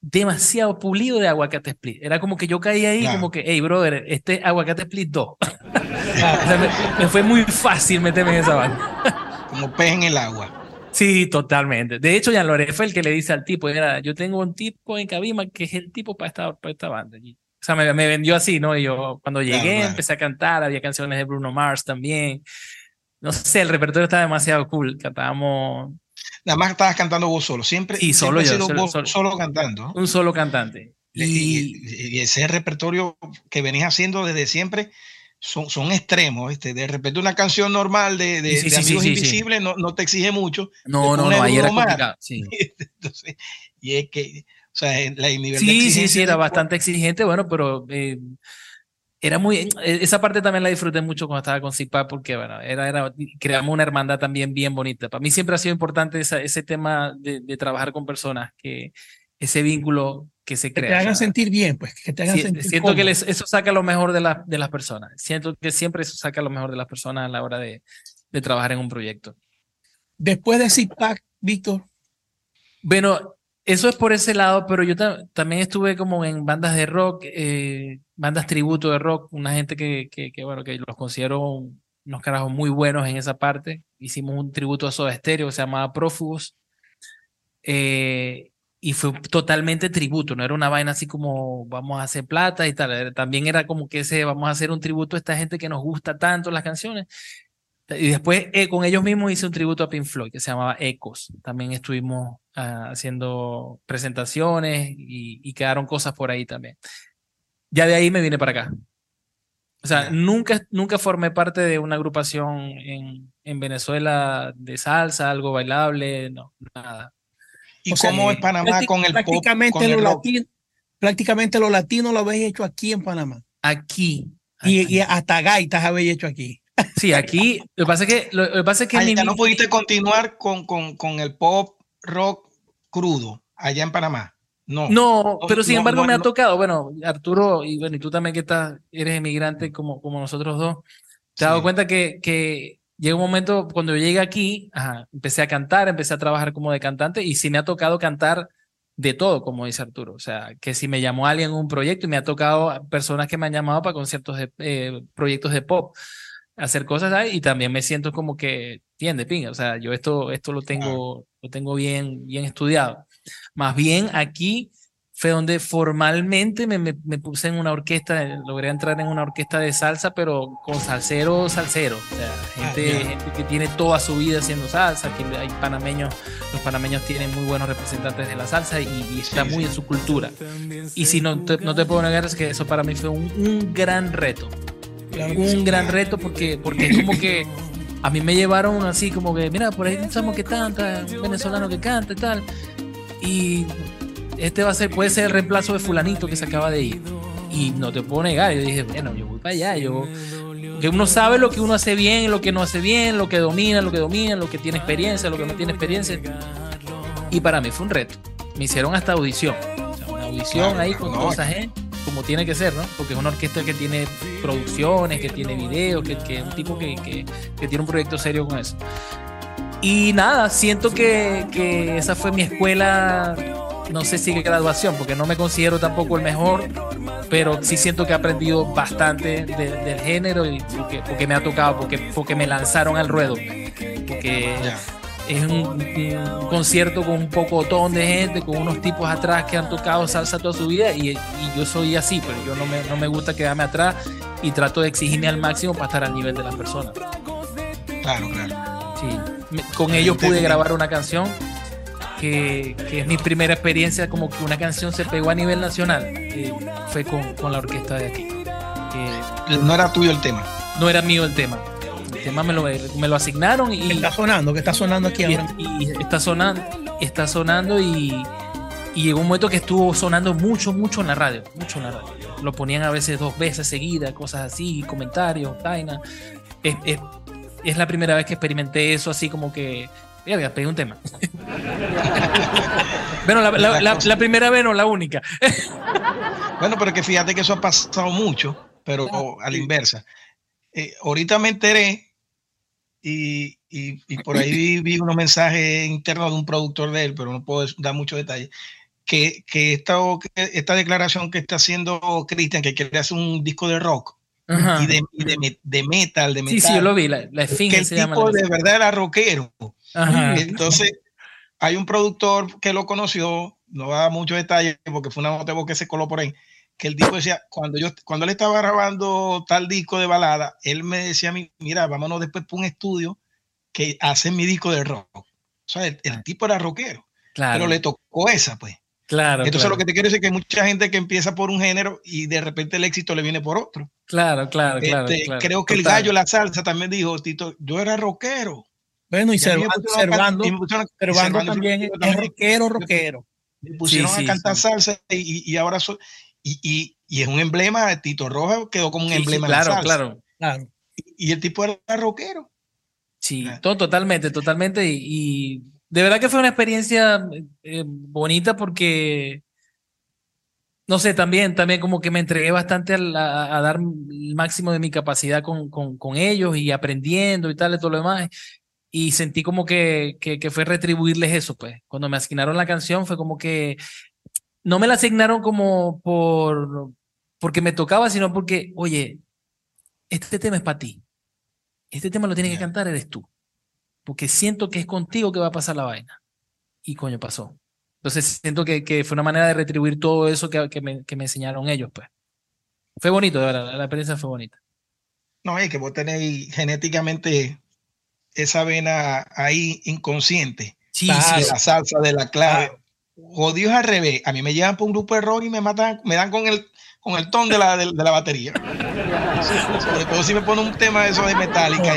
C: demasiado pulido de aguacate split. Era como que yo caí ahí como que, hey, brother, este aguacate split 2. <laughs> me, fue muy fácil meterme en esa banda.
A: como pez en el agua.
C: Sí, totalmente. De hecho, Jan Lore fue el que le dice al tipo, era, yo tengo un tipo en Cabima que es el tipo para esta, para esta banda. O sea, me, me, vendió así, ¿no? Y yo cuando llegué empecé a cantar, había canciones de Bruno Mars también. No sé, el repertorio estaba demasiado cool. Cantábamos
A: Nada más estabas cantando vos solo, siempre.
C: Sí, solo yo.
A: Solo, cantando.
C: Un solo cantante.
A: Y, ese repertorio que venís haciendo desde siempre son, son extremos. Este, de repente una canción normal de, de, Amigos Invisibles no, no, te exige mucho.
C: No, no, no, ahí era complicado. <laughs>
A: Entonces, y es que, o sea, la
C: Sí, sí, sí, era bastante exigente, bueno, pero eh, era muy, e, esa parte también la disfruté mucho cuando estaba con Zipa porque, bueno, era, era, creamos una hermandad también bien bonita. Para mí siempre ha sido importante ese tema de, de, trabajar con personas, que ese vínculo que se crea.
B: Que te hagan sentir bien, pues, que te hagan sentir
C: Siento que eso saca lo mejor de, la, de las personas. Siento que siempre eso saca lo mejor de las personas a la hora de, de trabajar en un proyecto.
B: Después de Zipa, Víctor.
C: Bueno, eso es por ese lado, pero yo también estuve como en bandas de rock, eh, bandas tributo de rock, una gente que, que, bueno, que los considero unos carajos muy buenos en esa parte. Hicimos un tributo a Soda Stereo que se llamaba Prófugos. Eh, y fue totalmente tributo, no era una vaina así como vamos a hacer plata y tal. También era como que ese vamos a hacer un tributo a esta gente que nos gusta tanto las canciones. Y después eh, con ellos mismos hice un tributo a Pink Floyd que se llamaba Ecos. También estuvimos ah, haciendo presentaciones y, y, quedaron cosas por ahí también. Ya de ahí me vine para acá. O sea, nunca, nunca formé parte de una agrupación en, en Venezuela de salsa, algo bailable, no, nada.
A: ¿Y cómo es Panamá con el
B: prácticamente
A: pop?
B: Con lo latino, prácticamente lo latino lo habéis hecho aquí en Panamá.
C: Aquí.
B: Y, y hasta gaitas habéis hecho aquí.
C: Sí, aquí lo que pasa es que lo, que pasa es que
A: Ay, no pudiste continuar con, con, con, el pop rock crudo allá en Panamá. No.
C: No, pero sin embargo me ha tocado, bueno, Arturo y bueno, y tú también que estás eres emigrante como como nosotros dos. Te has dado cuenta que que llega un momento cuando yo llegué aquí, ajá, empecé a cantar, empecé a trabajar como de cantante y sí me ha tocado cantar de todo, como dice Arturo. O sea, que si me llamó alguien en un proyecto y me ha tocado personas que me han llamado para conciertos de eh, proyectos de pop hacer cosas ahí y también me siento como que, tiende pinga, o sea, yo esto, esto lo tengo, lo tengo bien, bien estudiado. Más bien aquí fue donde formalmente me, me, puse en una orquesta, logré entrar en una orquesta de salsa, pero con salsero, salsero, o sea, gente, que tiene toda su vida haciendo salsa, que hay panameños, los panameños tienen muy buenos representantes de la salsa y, está muy en su cultura. Y si no te, no te puedo negar es que eso para mí fue un, un gran reto, un gran reto porque, porque es como que a mí me llevaron así como que, mira, por ahí estamos que canta, un venezolano que canta y tal. Y este va a ser, puede ser el reemplazo de fulanito que se acaba de ir. Y no te puedo negar, yo dije, bueno, yo voy para allá, yo... Que uno sabe lo que uno hace bien, lo que no hace bien, lo que domina, lo que domina, lo que tiene experiencia, lo que no tiene experiencia. Y para mí fue un reto. Me hicieron hasta audición. una audición ahí con toda esa gente como tiene que ser, ¿no? Porque es una orquesta que tiene producciones, que tiene videos, que, que es un tipo que, que, que, tiene un proyecto serio con eso. Y nada, siento que, que esa fue mi escuela, no sé si graduación, porque no me considero tampoco el mejor, pero sí siento que he aprendido bastante del género y porque, porque, me ha tocado, porque, porque me lanzaron al ruedo. Porque es un, concierto con un pocotón de gente, con unos tipos atrás que han tocado salsa toda su vida y, yo soy así, pero yo no me, no me gusta quedarme atrás y trato de exigirme al máximo para estar al nivel de las personas.
A: Claro, claro.
C: Sí, con ellos pude grabar una canción que, que, es mi primera experiencia como que una canción se pegó a nivel nacional, fue con, con, la orquesta de aquí.
A: no era tuyo el tema.
C: No era mío el tema tema me lo, me lo asignaron y...
B: Está sonando, que está sonando aquí
C: y, Y está sonando, está sonando y, y llegó un momento que estuvo sonando mucho, mucho en la radio, mucho en la radio. Lo ponían a veces dos veces seguidas, cosas así, comentarios, vaina. Es, es, es, la primera vez que experimenté eso así como que... Ya, pedir un tema. <laughs> bueno, la, la, la, primera vez no, la única. <laughs>
A: bueno, pero que fíjate que eso ha pasado mucho, pero a la inversa. Eh, ahorita me enteré y, y, por <clears throat> ahí vi, unos mensajes internos de un productor de él, pero no puedo dar muchos detalles, que, que, esta, esta declaración que está haciendo Cristian, que quiere hacer un disco de rock y, de, de, metal, de metal.
C: Sí, sí, yo lo vi, la, la
A: que el tipo de verdad era rockero. Entonces, hay un productor que lo conoció, no va a dar muchos detalles porque fue una nota que se coló por ahí, que el tipo decía, cuando yo cuando él estaba grabando tal disco de balada, él me decía a mí, mira, vámonos después por un estudio que hace mi disco de rock. O sea, el, el tipo era rockero, claro. pero le tocó esa, pues.
C: Claro.
A: Entonces lo que te quiero decir es que hay mucha gente que empieza por un género y de repente el éxito le viene por otro.
C: Claro, claro, claro.
A: Este, creo que el gallo, la salsa también dijo, Tito, yo era rockero.
B: Bueno, y Servando, también es rockero, rockero.
A: Me pusieron a cantar salsa y, y ahora soy, y, y, y, es un emblema, de Tito Roja quedó como un emblema
C: claro,
A: de la salsa.
C: Claro, claro.
A: Y, el tipo era rockero.
C: Sí, todo, totalmente, totalmente. y de verdad que fue una experiencia eh, bonita porque, no sé, también, también como que me entregué bastante a, dar el máximo de mi capacidad con, con, con, ellos y aprendiendo y tal, y todo lo demás. Y sentí como que, que, que, fue retribuirles eso, pues. Cuando me asignaron la canción fue como que no me la asignaron como por porque me tocaba, sino porque, oye, este tema es para ti. Este tema lo tienes que cantar, eres tú porque siento que es contigo que va a pasar la vaina. Y coño, pasó. Entonces siento que, que fue una manera de retribuir todo eso que, que, me, que me enseñaron ellos, pues. Fue bonito, de verdad, la experiencia fue bonita.
A: No, es que vos tenés genéticamente esa vena ahí inconsciente.
C: Sí,
A: sí, la salsa de la clave. Jodidos al revés. A mí me llevan por un grupo de rock y me matan, me dan con el con el ton de la, de, la batería. Sobre todo si me pone un tema de eso de metálica.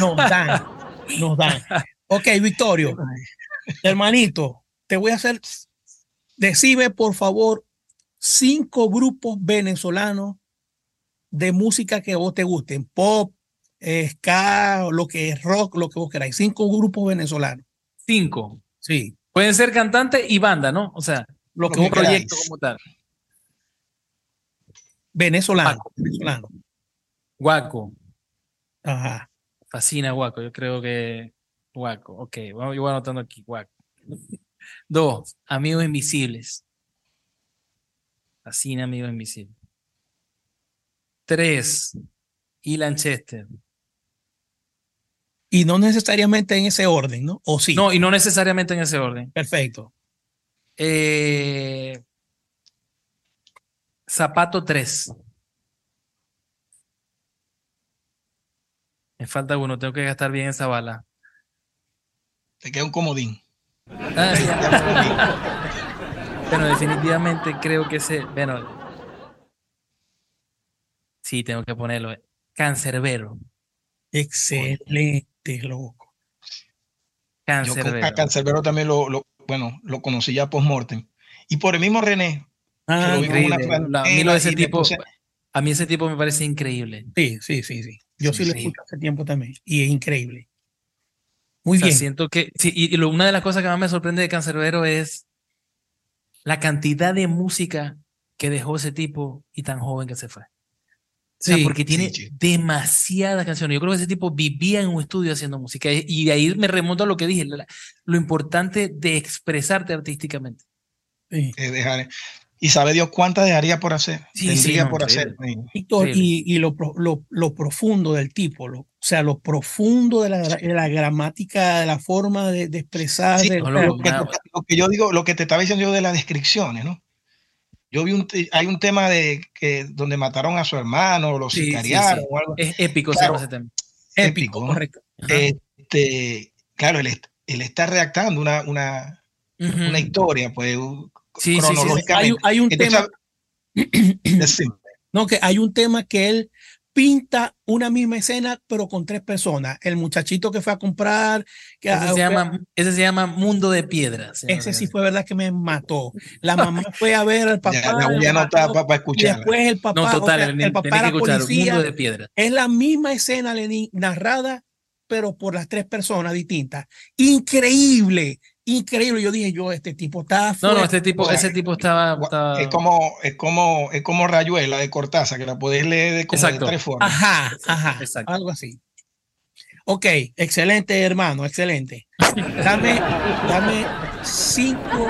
B: No, nos dan. Ok, Victorio, hermanito, te voy a hacer, decime por favor cinco grupos venezolanos de música que vos te gusten, pop, ska, lo que es rock, lo que vos queráis. Cinco grupos venezolanos.
C: Cinco.
B: Sí.
C: Pueden ser cantante y banda, ¿no? O sea, lo, que un proyecto como tal.
B: Venezolano. Venezolano.
C: Guaco.
B: Ajá.
C: Fascina Guaco, yo creo que Guaco. Ok, bueno, yo voy anotando aquí, Guaco. <laughs> Dos, Amigos Invisibles. Fascina Amigos Invisibles. Tres, y Lanchester.
B: Y no necesariamente en ese orden, ¿no? ¿O sí?
C: No, y no necesariamente en ese orden.
B: Perfecto.
C: Eh, zapato 3. Me falta uno, tengo que gastar bien esa bala.
A: Te queda un comodín.
C: Ah, bueno, definitivamente creo que ese. Bueno. Sí, tengo que ponerlo. Cancerbero.
B: Excelente, loco.
A: Cancerbero. Yo a Cancerbero también lo, lo, bueno, lo conocí ya post-mortem. Y por el mismo René.
C: Ah, increíble. a, mí lo de ese tipo, a mí ese tipo me parece increíble.
B: Sí, sí, sí, sí. Yo sí, lo escucho hace tiempo también y es increíble. Muy bien.
C: Siento que, sí, y, una de las cosas que más me sorprende de Cancerbero es la cantidad de música que dejó ese tipo y tan joven que se fue. Sí, porque tiene demasiadas canciones. Yo creo que ese tipo vivía en un estudio haciendo música y de ahí me remonto a lo que dije, lo importante de expresarte artísticamente.
A: Sí. dejar, y sabe Dios cuántas dejaría por hacer.
B: Sí, Tendría por hacer. Víctor, y, y lo, lo, lo, profundo del tipo, lo, o sea, lo profundo de la, de la gramática, de la forma de, de expresar. De,
A: lo, lo, que, lo, que, yo digo, lo que te estaba diciendo yo de las descripciones, ¿no? Yo vi un, hay un tema de que donde mataron a su hermano, lo sicariaron o algo.
C: Es épico claro, ese tema.
B: Épico, correcto.
A: Este, claro, él, él está redactando una, una, uh -huh. una historia, pues
B: Sí, cronológicamente. Sí, hay, hay, un Entonces, tema. <clears throat> no, que hay un tema que él pinta una misma escena, pero con tres personas. El muchachito que fue a comprar. Que
C: ese, a, se, llama, ese se llama Mundo de Piedras.
B: Ese sí fue verdad que me mató. La mamá fue a ver al <laughs> papá.
A: Ya, la voy a anotar para escuchar.
B: Después el papá.
C: No, total, o sea,
B: el, el, papá
C: era policía. Mundo de Piedras.
B: Es la misma escena, Lenín, narrada, pero por las tres personas distintas. Increíble increíble. Yo dije, yo, este tipo está.
C: No, no, este tipo, ese tipo estaba, estaba,
A: Es como, es como, es como Rayuela de Cortázar, que la podés leer de, como de tres formas.
B: Ajá, ajá. Exacto. Algo así. Ok, excelente, hermano, excelente. <laughs> Dame, dame cinco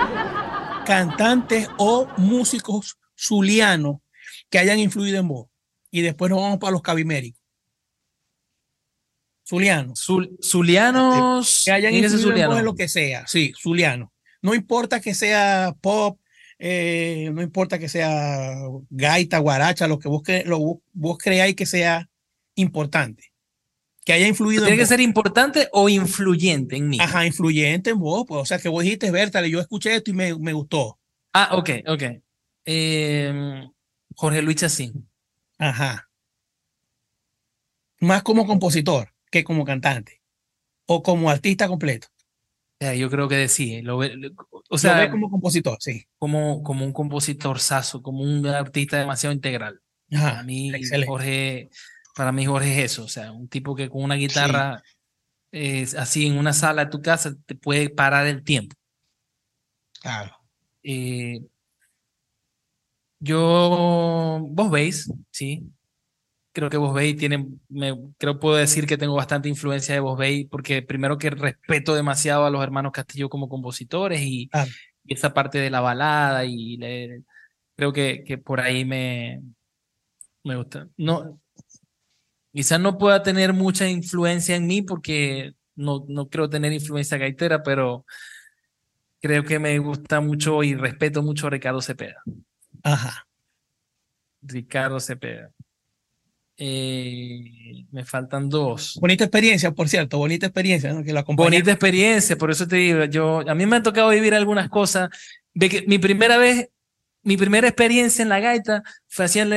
B: cantantes o músicos zulianos que hayan influido en vos. Y después nos vamos para los cabiméricos. Zulianos.
C: zulianos.
B: Que hayan influido en lo que sea. Sí, zulianos. No importa que sea pop, eh, no importa que sea gaita, guaracha, lo que vos, lo, vos creáis que sea importante. Que haya influido.
C: ¿Tiene que ser importante o influyente en mí?
B: Ajá, influyente en vos. Pues, o sea, que vos dijiste, Berta, yo escuché esto y me, me gustó.
C: Ah, ok, ok. Em, Jorge Luis Chacín.
B: Ajá. Más como compositor que como cantante. O como artista completo.
C: yo creo que sí. Lo
B: o sea, como compositor, sí.
C: Como, como un compositor saso, como un artista demasiado integral. Ajá, para mí, Jorge, para mí Jorge es eso. O sea, un tipo que con una guitarra así en una sala de tu casa te puede parar el tiempo.
A: Claro.
C: Eh, yo, vos veis, sí. Creo que vos veis tiene, me, creo puedo decir que tengo bastante influencia de vos veis, porque primero que respeto demasiado a los hermanos Castillo como compositores y, ah. esa parte de la balada y creo que, que por ahí me, me gusta. No, quizás no pueda tener mucha influencia en mí porque no, no creo tener influencia gaitera, pero creo que me gusta mucho y respeto mucho a Ricardo Cepeda.
B: Ajá.
C: Ricardo Cepeda. Eh, me faltan dos.
B: Bonita experiencia, por cierto, bonita experiencia, ¿no? Que la
C: bonita experiencia, por eso te digo, yo, a mí me ha tocado vivir algunas cosas. De que mi primera vez, mi primera experiencia en la gaita fue haciendo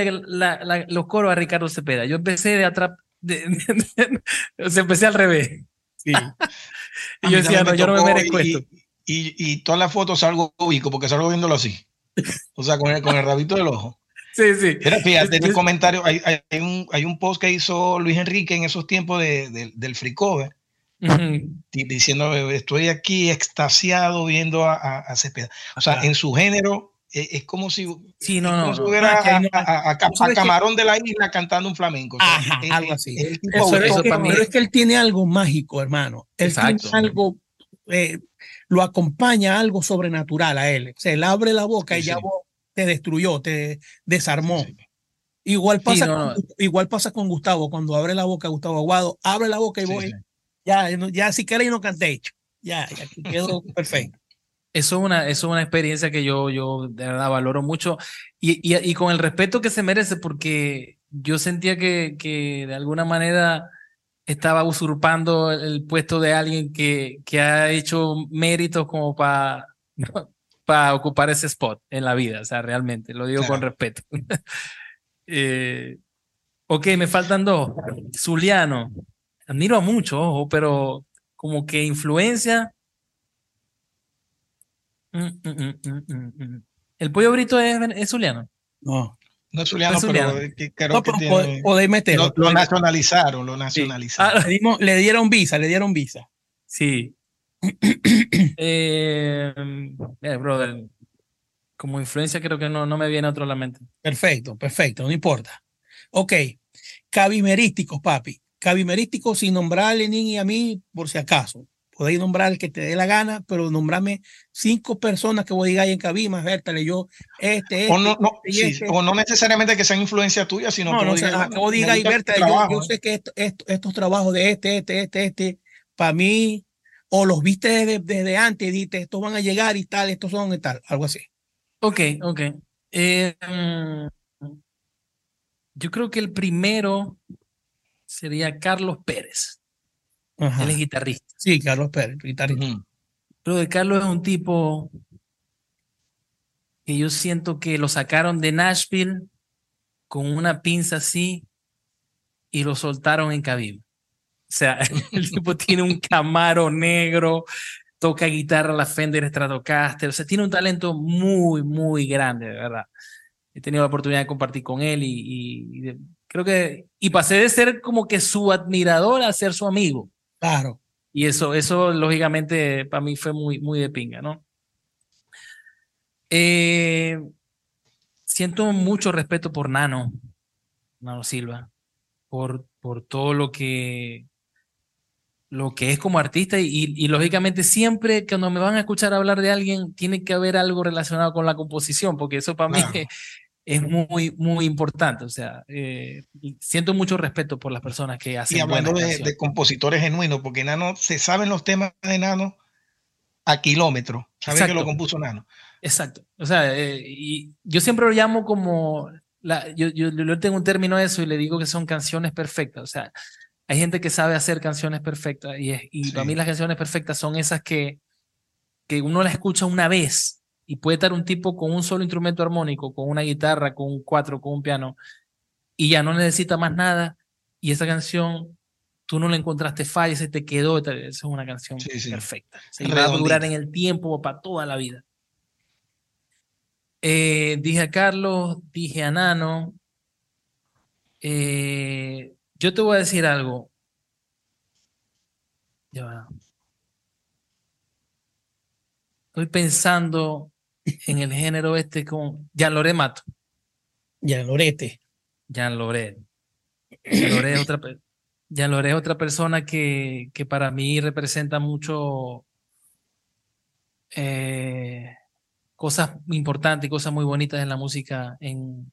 C: los coros a Ricardo Cepeda. Yo empecé de atrás, <laughs> empecé al revés. Sí. <laughs> y yo decía, no, yo no me merezco esto.
A: Y, y todas las fotos salgo ubico porque salgo viéndolo así. O sea, con el, con el rabito del ojo.
C: Sí, sí.
A: Pero fíjate, en el comentario, hay, hay, un, hay un post que hizo Luis Enrique en esos tiempos de, del free cover, diciendo, estoy aquí extasiado viendo a, a, a Cepeda. O sea, en su género, e, es, como si,
C: sí, no, no,
A: hubiera a, a, Camarón de la Isla cantando un flamenco.
B: Ajá, algo así. Eso, es que, pero es que él tiene algo mágico, hermano. Él Exacto. tiene algo... Eh, lo acompaña algo sobrenatural a él. Se le abre la boca y ya te destruyó, te desarmó. Igual pasa, con, igual pasa con Gustavo, cuando abre la boca Gustavo Aguado, abre la boca y voy, ya, ya si queréis no canté hecho. Ya, ya quedó <laughs> perfecto.
C: Eso es una, eso es una experiencia que yo, yo de verdad valoro mucho y, y, y, con el respeto que se merece, porque yo sentía que, que de alguna manera estaba usurpando el puesto de alguien que, que ha hecho méritos como para <laughs> para ocupar ese spot en la vida, o sea, realmente, lo digo con respeto. <laughs> eh, ok, me faltan dos. Zuliano, admiro a mucho, ojo, pero como que influencia. Mm, mm, mm, ¿El pollo brito es, es Zuliano?
A: No. No es Zuliano, pero creo que tiene, Lo, nacionalizaron, lo nacionalizaron.
B: Ah, le, dieron visa, le dieron visa.
C: Sí. Eh, brother, como influencia creo que no, no me viene otro a la mente.
B: Perfecto, perfecto, no importa. Ok, cabimerísticos, papi. Cabimerísticos sin nombrarle ni a mí, por si acaso podéis nombrar el que te dé la gana, pero nombrame cinco personas que vos digáis en Cabima, Vértale, yo, este, este,
A: o, no,
B: este,
A: este. o no necesariamente que sean influencia tuya, sino
B: que, vos que vos digáis, yo, yo, sé que estos trabajos de este, este, este, este, para mí, o los viste desde, desde antes y dijiste, estos van a llegar y tal, estos son y tal, algo así.
C: Ok, ok. Eh, yo creo que el primero sería Carlos Pérez. Él es guitarrista.
B: Sí, Carlos Pérez, guitarrista.
C: Pero de Carlos es un tipo que yo siento que lo sacaron de Nashville con una pinza así y lo soltaron en cabina. O sea, <laughs> el tipo tiene un camaro negro, toca guitarra la Fender Stratocaster, o sea, tiene un talento muy, muy grande, de verdad. He tenido la oportunidad de compartir con él y, y creo que, y pasé de ser como que su admirador a ser su amigo.
B: Claro.
C: Y eso, eso lógicamente para mí fue muy, muy de pinga, ¿no? Eh, siento mucho respeto por Nano, Nano Silva, por, por todo lo que, lo que es como artista y, y, lógicamente siempre cuando me van a escuchar hablar de alguien tiene que haber algo relacionado con la composición, porque eso para mí <laughs> es muy, muy importante. O sea, eh, siento mucho respeto por las personas que hacen.
A: Y hablando de, compositores genuinos, porque Nano, se saben los temas de Nano a kilómetros. Saben que lo compuso Nano.
C: Exacto. O sea, eh, y yo siempre lo llamo como. La, yo, yo, yo tengo un término a eso y le digo que son canciones perfectas. O sea, hay gente que sabe hacer canciones perfectas y, y para mí las canciones perfectas son esas que, que uno la escucha una vez y puede estar un tipo con un solo instrumento armónico, con una guitarra, con un cuatro, con un piano y ya no necesita más nada y esa canción tú no la encontraste falla, se te quedó, esa es una canción perfecta. Se va a durar en el tiempo para toda la vida. Eh, dije a Carlos, dije a Nano, eh, yo te voy a decir algo. Estoy pensando en el género este con Jan Loré Mato.
B: Jan Lorete.
C: Jan Loré. Jan es otra, Jan otra persona que, que para mí representa mucho eh, cosas importantes y cosas muy bonitas en la música en,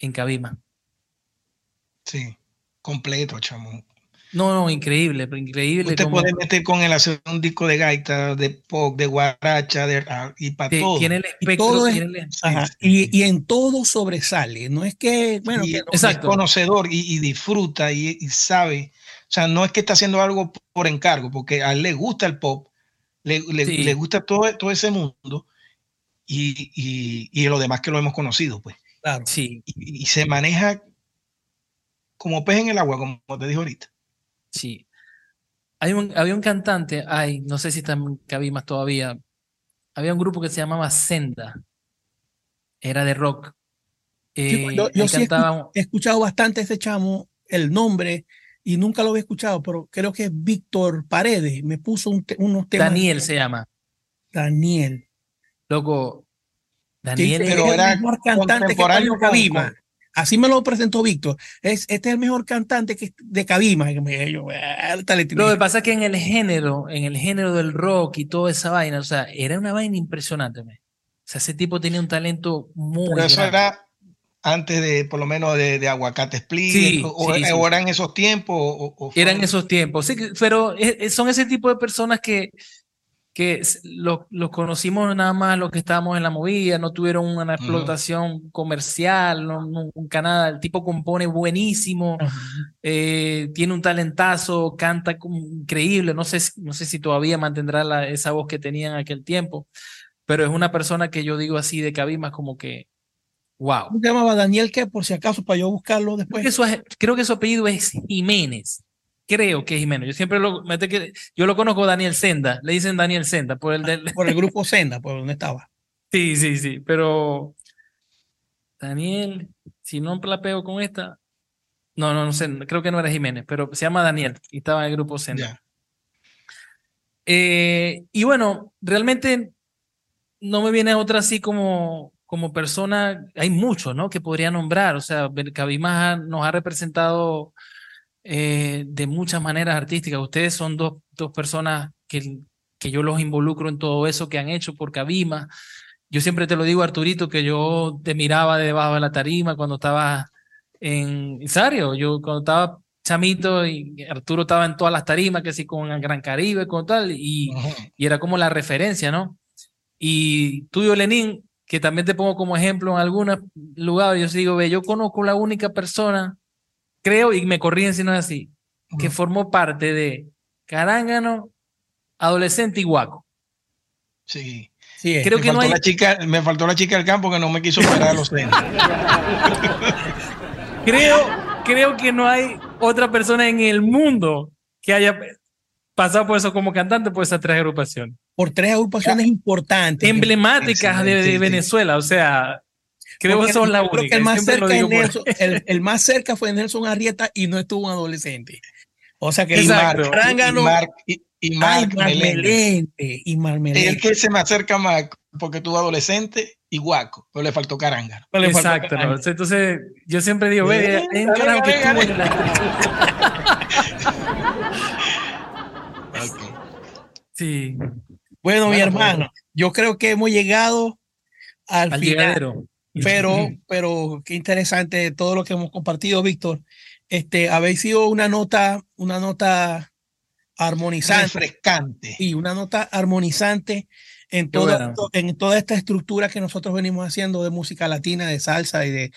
C: en Cabima.
A: Sí completo, chamo.
C: No, no, increíble, increíble.
A: Usted puede meter con él hacer un disco de gaita, de pop, de guaracha, de, ah, y para todo.
C: Tiene el espectro.
B: y, y, en todo sobresale. No es que, bueno,
A: es conocedor y, disfruta y, sabe. O sea, no es que está haciendo algo por encargo, porque a él le gusta el pop, le, le, gusta todo, todo ese mundo y, y, lo demás que lo hemos conocido, pues.
B: Claro.
C: Sí.
A: y se maneja como pez en el agua, como te dije ahorita.
C: Sí. Hay un, había un cantante, ay, no sé si está en más todavía. Había un grupo que se llamaba Senda. Era de rock.
B: Eh, yo, sí he escuchado bastante ese chamo, el nombre, y nunca lo había escuchado, pero creo que es Víctor Paredes. Me puso unos temas.
C: Daniel se llama.
B: Daniel.
C: Loco, Daniel
B: pero es el mejor cantante que Cabima. Así me lo presentó Víctor. Es, este es el mejor cantante que, de Cabima.
C: Lo que pasa es que en el género, en el género del rock y toda esa vaina, o sea, era una vaina impresionante. O sea, ese tipo tenía un talento muy
A: Pero eso era antes de, por lo menos, de, Aguacate Split, o, eran esos tiempos. O,
C: eran esos tiempos, sí, pero son ese tipo de personas que que los lo conocimos nada más los que estábamos en la movida, no tuvieron una explotación comercial, no, nunca nada. El tipo compone buenísimo, eh, tiene un talentazo, canta increíble. No sé, no sé si todavía mantendrá la, esa voz que tenía en aquel tiempo, pero es una persona que yo digo así de cabimas como que, wow.
B: ¿Cómo se llamaba Daniel qué? Por si acaso, para yo buscarlo después.
C: creo que su apellido es Jiménez creo que es Jiménez. Yo siempre lo yo lo conozco Daniel Senda, le dicen Daniel Senda por el del,
B: por el <laughs> grupo Senda, por donde estaba.
C: Sí, sí, sí, pero Daniel, si no la pego con esta, no, no, no sé, creo que no era Jiménez, pero se llama Daniel y estaba en el grupo Senda. Eh, y bueno, realmente no me viene otra así como, como persona, hay muchos, ¿no? Que podría nombrar, o sea, Cabima nos ha representado eh, de muchas maneras artísticas. Ustedes son dos, dos personas que, que yo los involucro en todo eso que han hecho por Cabima. Yo siempre te lo digo, Arturito, que yo te miraba debajo de la tarima cuando estaba en Isario. Yo cuando estaba chamito y Arturo estaba en todas las tarimas, que sí, con el Gran Caribe, con tal, y, y era como la referencia, ¿no? Y tuyo, Lenín, que también te pongo como ejemplo en algunos lugares, yo digo, ve, yo conozco la única persona creo, y me corrí si no es así, que formó parte de Carángano, Adolescente y Guaco.
A: Sí.
B: sí
A: creo que no hay... la chica, me faltó la chica del campo que no me quiso parar a los <laughs>
C: creo, creo que no hay otra persona en el mundo que haya pasado por eso como cantante por esas tres agrupaciones.
B: Por tres agrupaciones importantes.
C: Emblemáticas de, Venezuela, o sea, Creo que son la única.
B: el, más cerca el, más cerca fue Nelson Arrieta y no estuvo un adolescente. O sea que
A: y Marc, y, y, Marc,
B: y
A: El que se me acerca más porque tuvo adolescente y guaco, pero le faltó caranga.
C: Exacto. Entonces, yo siempre digo, ve, en carajo que Sí.
B: Bueno, mi hermano, yo creo que hemos llegado al, final. Pero, pero qué interesante todo lo que hemos compartido, Víctor. Este, habéis sido una nota, una nota armonizante.
A: Refrescante.
B: Y una nota armonizante en toda, en toda esta estructura que nosotros venimos haciendo de música latina, de salsa y de,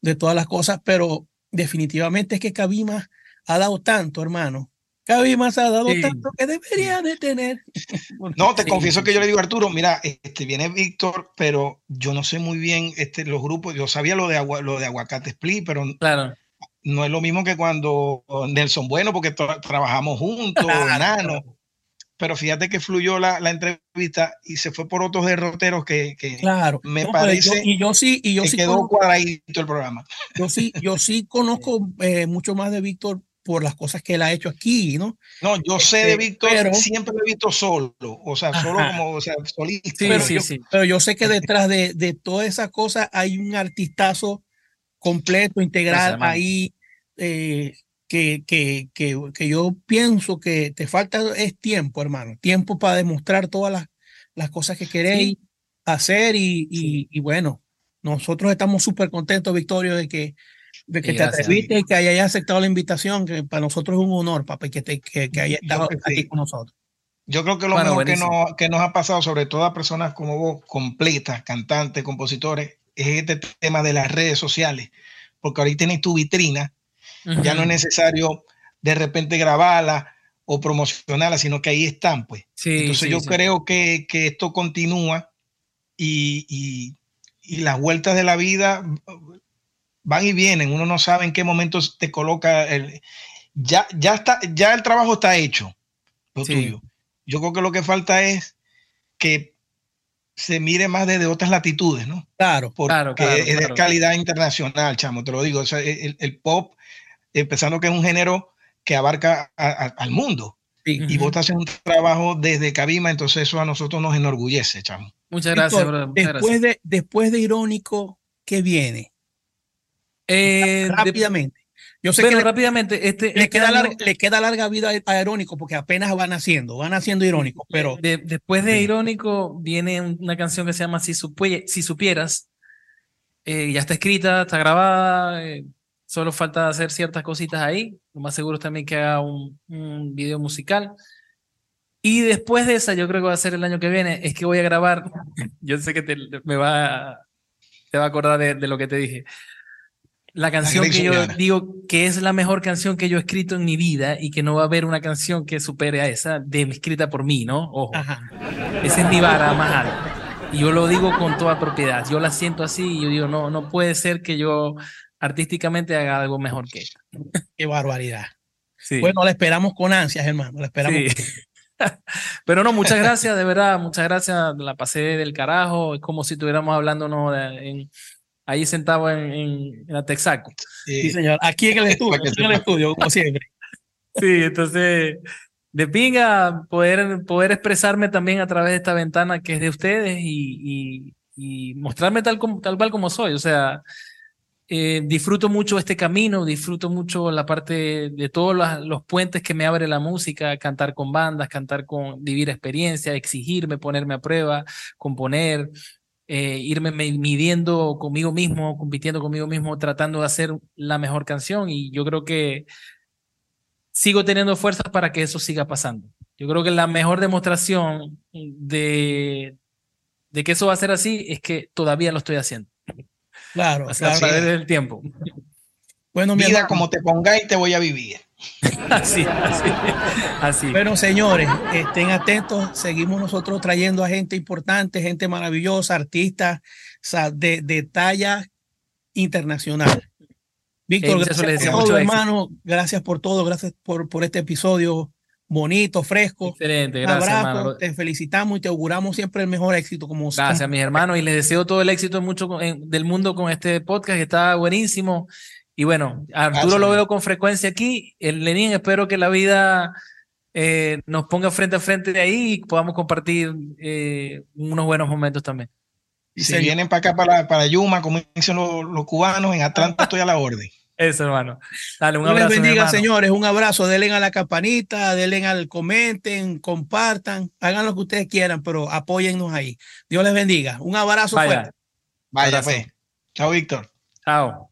B: de todas las cosas, pero definitivamente es que Cabima ha dado tanto, hermano. Cabima ha dado tanto que debería de tener. <laughs>
A: No, te confieso que yo le digo a Arturo, mira, este viene Víctor, pero yo no sé muy bien este, los grupos, yo sabía lo de, agua, lo de Aguacate Split, pero
C: claro.
A: no es lo mismo que cuando Nelson Bueno, porque trabajamos juntos, claro pero fíjate que fluyó la, la, entrevista y se fue por otros derroteros que, que
B: claro.
A: me parece
B: y yo sí y yo
A: que
B: sí
A: quedó conozco, cuadradito el programa.
B: Yo sí yo sí conozco <laughs> eh, mucho más de Víctor por las cosas que él ha hecho aquí, ¿no?
A: No, yo sé de este, Víctor, pero, siempre lo he visto solo, o sea, solo como, o sea, solista.
B: Sí,
A: pero,
B: sí,
A: yo,
B: sí. pero yo sé que detrás de, de todas esas cosas hay un artistazo completo, integral ahí, eh, que, que, que, que, yo pienso que te falta es tiempo, hermano, tiempo para demostrar todas las, las cosas que queréis sí. hacer y, y, y, bueno, nosotros estamos súper contentos, Victorio, de que, de que te atreviste y que hayas aceptado la invitación, que para nosotros es un honor, papá, que, te, que, que hayas estado aquí sí. con nosotros.
A: Yo creo que lo bueno, mejor que nos, que nos, ha pasado, sobre todo a personas como vos, completas, cantantes, compositores, es este tema de las redes sociales, porque ahorita tienes tu vitrina ya no es necesario de repente grabarla o promocionarla, sino que ahí están, pues.
C: Sí,
A: Entonces
C: sí,
A: yo
C: sí.
A: creo que, que, esto continúa y, y, y, las vueltas de la vida van y vienen. Uno no sabe en qué momento te coloca. El, ya, ya, está, ya el trabajo está hecho, lo tuyo. Yo creo que lo que falta es que se mire más desde otras latitudes, ¿no?
B: Claro,
A: Porque
C: claro, claro,
A: es de
C: claro.
A: calidad internacional, chamo, te lo digo. O sea, el, el pop empezando que es un género que abarca a, a, al mundo.
B: Sí.
A: Y vos estás haciendo un trabajo desde Cabima, entonces eso a nosotros nos enorgullece, chamo.
C: Muchas gracias,
B: Víctor,
C: brother. Muchas
B: después,
C: gracias.
B: De, después de Irónico, ¿qué viene?
C: Eh,
B: rápidamente. Yo sé
C: bueno,
B: que
C: rápidamente, este,
B: le,
C: este
B: queda
C: año,
B: larga, le, queda larga, vida a Irónico porque apenas van haciendo, van haciendo Irónico, pero...
C: De, después de Irónico viene una canción que se llama Si, Supue si Supieras. Eh, ya está escrita, está grabada, eh, solo falta hacer ciertas cositas ahí. Lo más seguro es también que haga un, un, video musical. Y después de esa, yo creo que va a ser el año que viene, es que voy a grabar, <laughs> yo sé que te, me va, te va a acordar de, de lo que te dije. La canción la que yo digo que es la mejor canción que yo he escrito en mi vida y que no va a haber una canción que supere a esa de escrita por mí, ¿no? Ojo.
B: Ajá.
C: Esa es mi vara más alta. Y yo lo digo con toda propiedad. Yo la siento así y yo digo, no, no puede ser que yo artísticamente haga algo mejor que esta.
B: Qué barbaridad.
C: Sí.
B: Bueno, la esperamos con ansias, hermano. La esperamos.
C: Sí. <laughs> Pero no, muchas gracias, de verdad, muchas gracias. La pasé del carajo. Es como si estuviéramos hablándonos de, en, ahí sentado en, en, en la Texaco.
B: Sí. sí, señor. Aquí en el <laughs> estudio, aquí en el estudio, como siempre.
C: Sí, entonces, de pinga, poder, poder expresarme también a través de esta ventana que es de ustedes y, y, y mostrarme tal, como, tal cual como soy. O sea, eh, disfruto mucho este camino, disfruto mucho la parte de todos los, los, puentes que me abre la música, cantar con bandas, cantar con, vivir experiencia, exigirme, ponerme a prueba, componer, eh, irme midiendo conmigo mismo, compitiendo conmigo mismo, tratando de hacer la mejor canción y yo creo que sigo teniendo fuerzas para que eso siga pasando. Yo creo que la mejor demostración de, de que eso va a ser así es que todavía lo estoy haciendo.
B: Claro, <laughs>
C: o sea,
B: claro.
C: a través del tiempo.
A: Bueno, mi vida como te pongáis te voy a vivir. <laughs>
C: así, así, así.
B: Bueno, señores, estén atentos. Seguimos nosotros trayendo a gente importante, gente maravillosa, artistas de, de talla internacional. Víctor, gracias por todo, hermano. Gracias por todo. Gracias por, por este episodio bonito, fresco.
C: Excelente, gracias.
B: abrazo,
C: hermano.
B: Te felicitamos y te auguramos siempre el mejor éxito. Como
C: gracias, como... mis hermanos, y les deseo todo el éxito mucho en, del mundo con este podcast que está buenísimo. Y bueno, Arturo gracias. lo veo con frecuencia aquí. El Lenín, espero que la vida eh, nos ponga frente a frente de ahí y podamos compartir eh, unos buenos momentos también.
A: Y si vienen para acá, para, para Yuma, como dicen los, los cubanos, en Atlanta estoy a la orden. <laughs>
C: Eso, hermano. Dale, un
B: Dios
C: abrazo.
B: les bendiga,
C: hermano.
B: señores. Un abrazo. Denle a la campanita, denle al comenten, compartan, hagan lo que ustedes quieran, pero apóyennos ahí. Dios les bendiga. Un abrazo
C: Vaya.
B: fuerte.
A: Vaya, pues. Chao, Víctor.
C: Chao.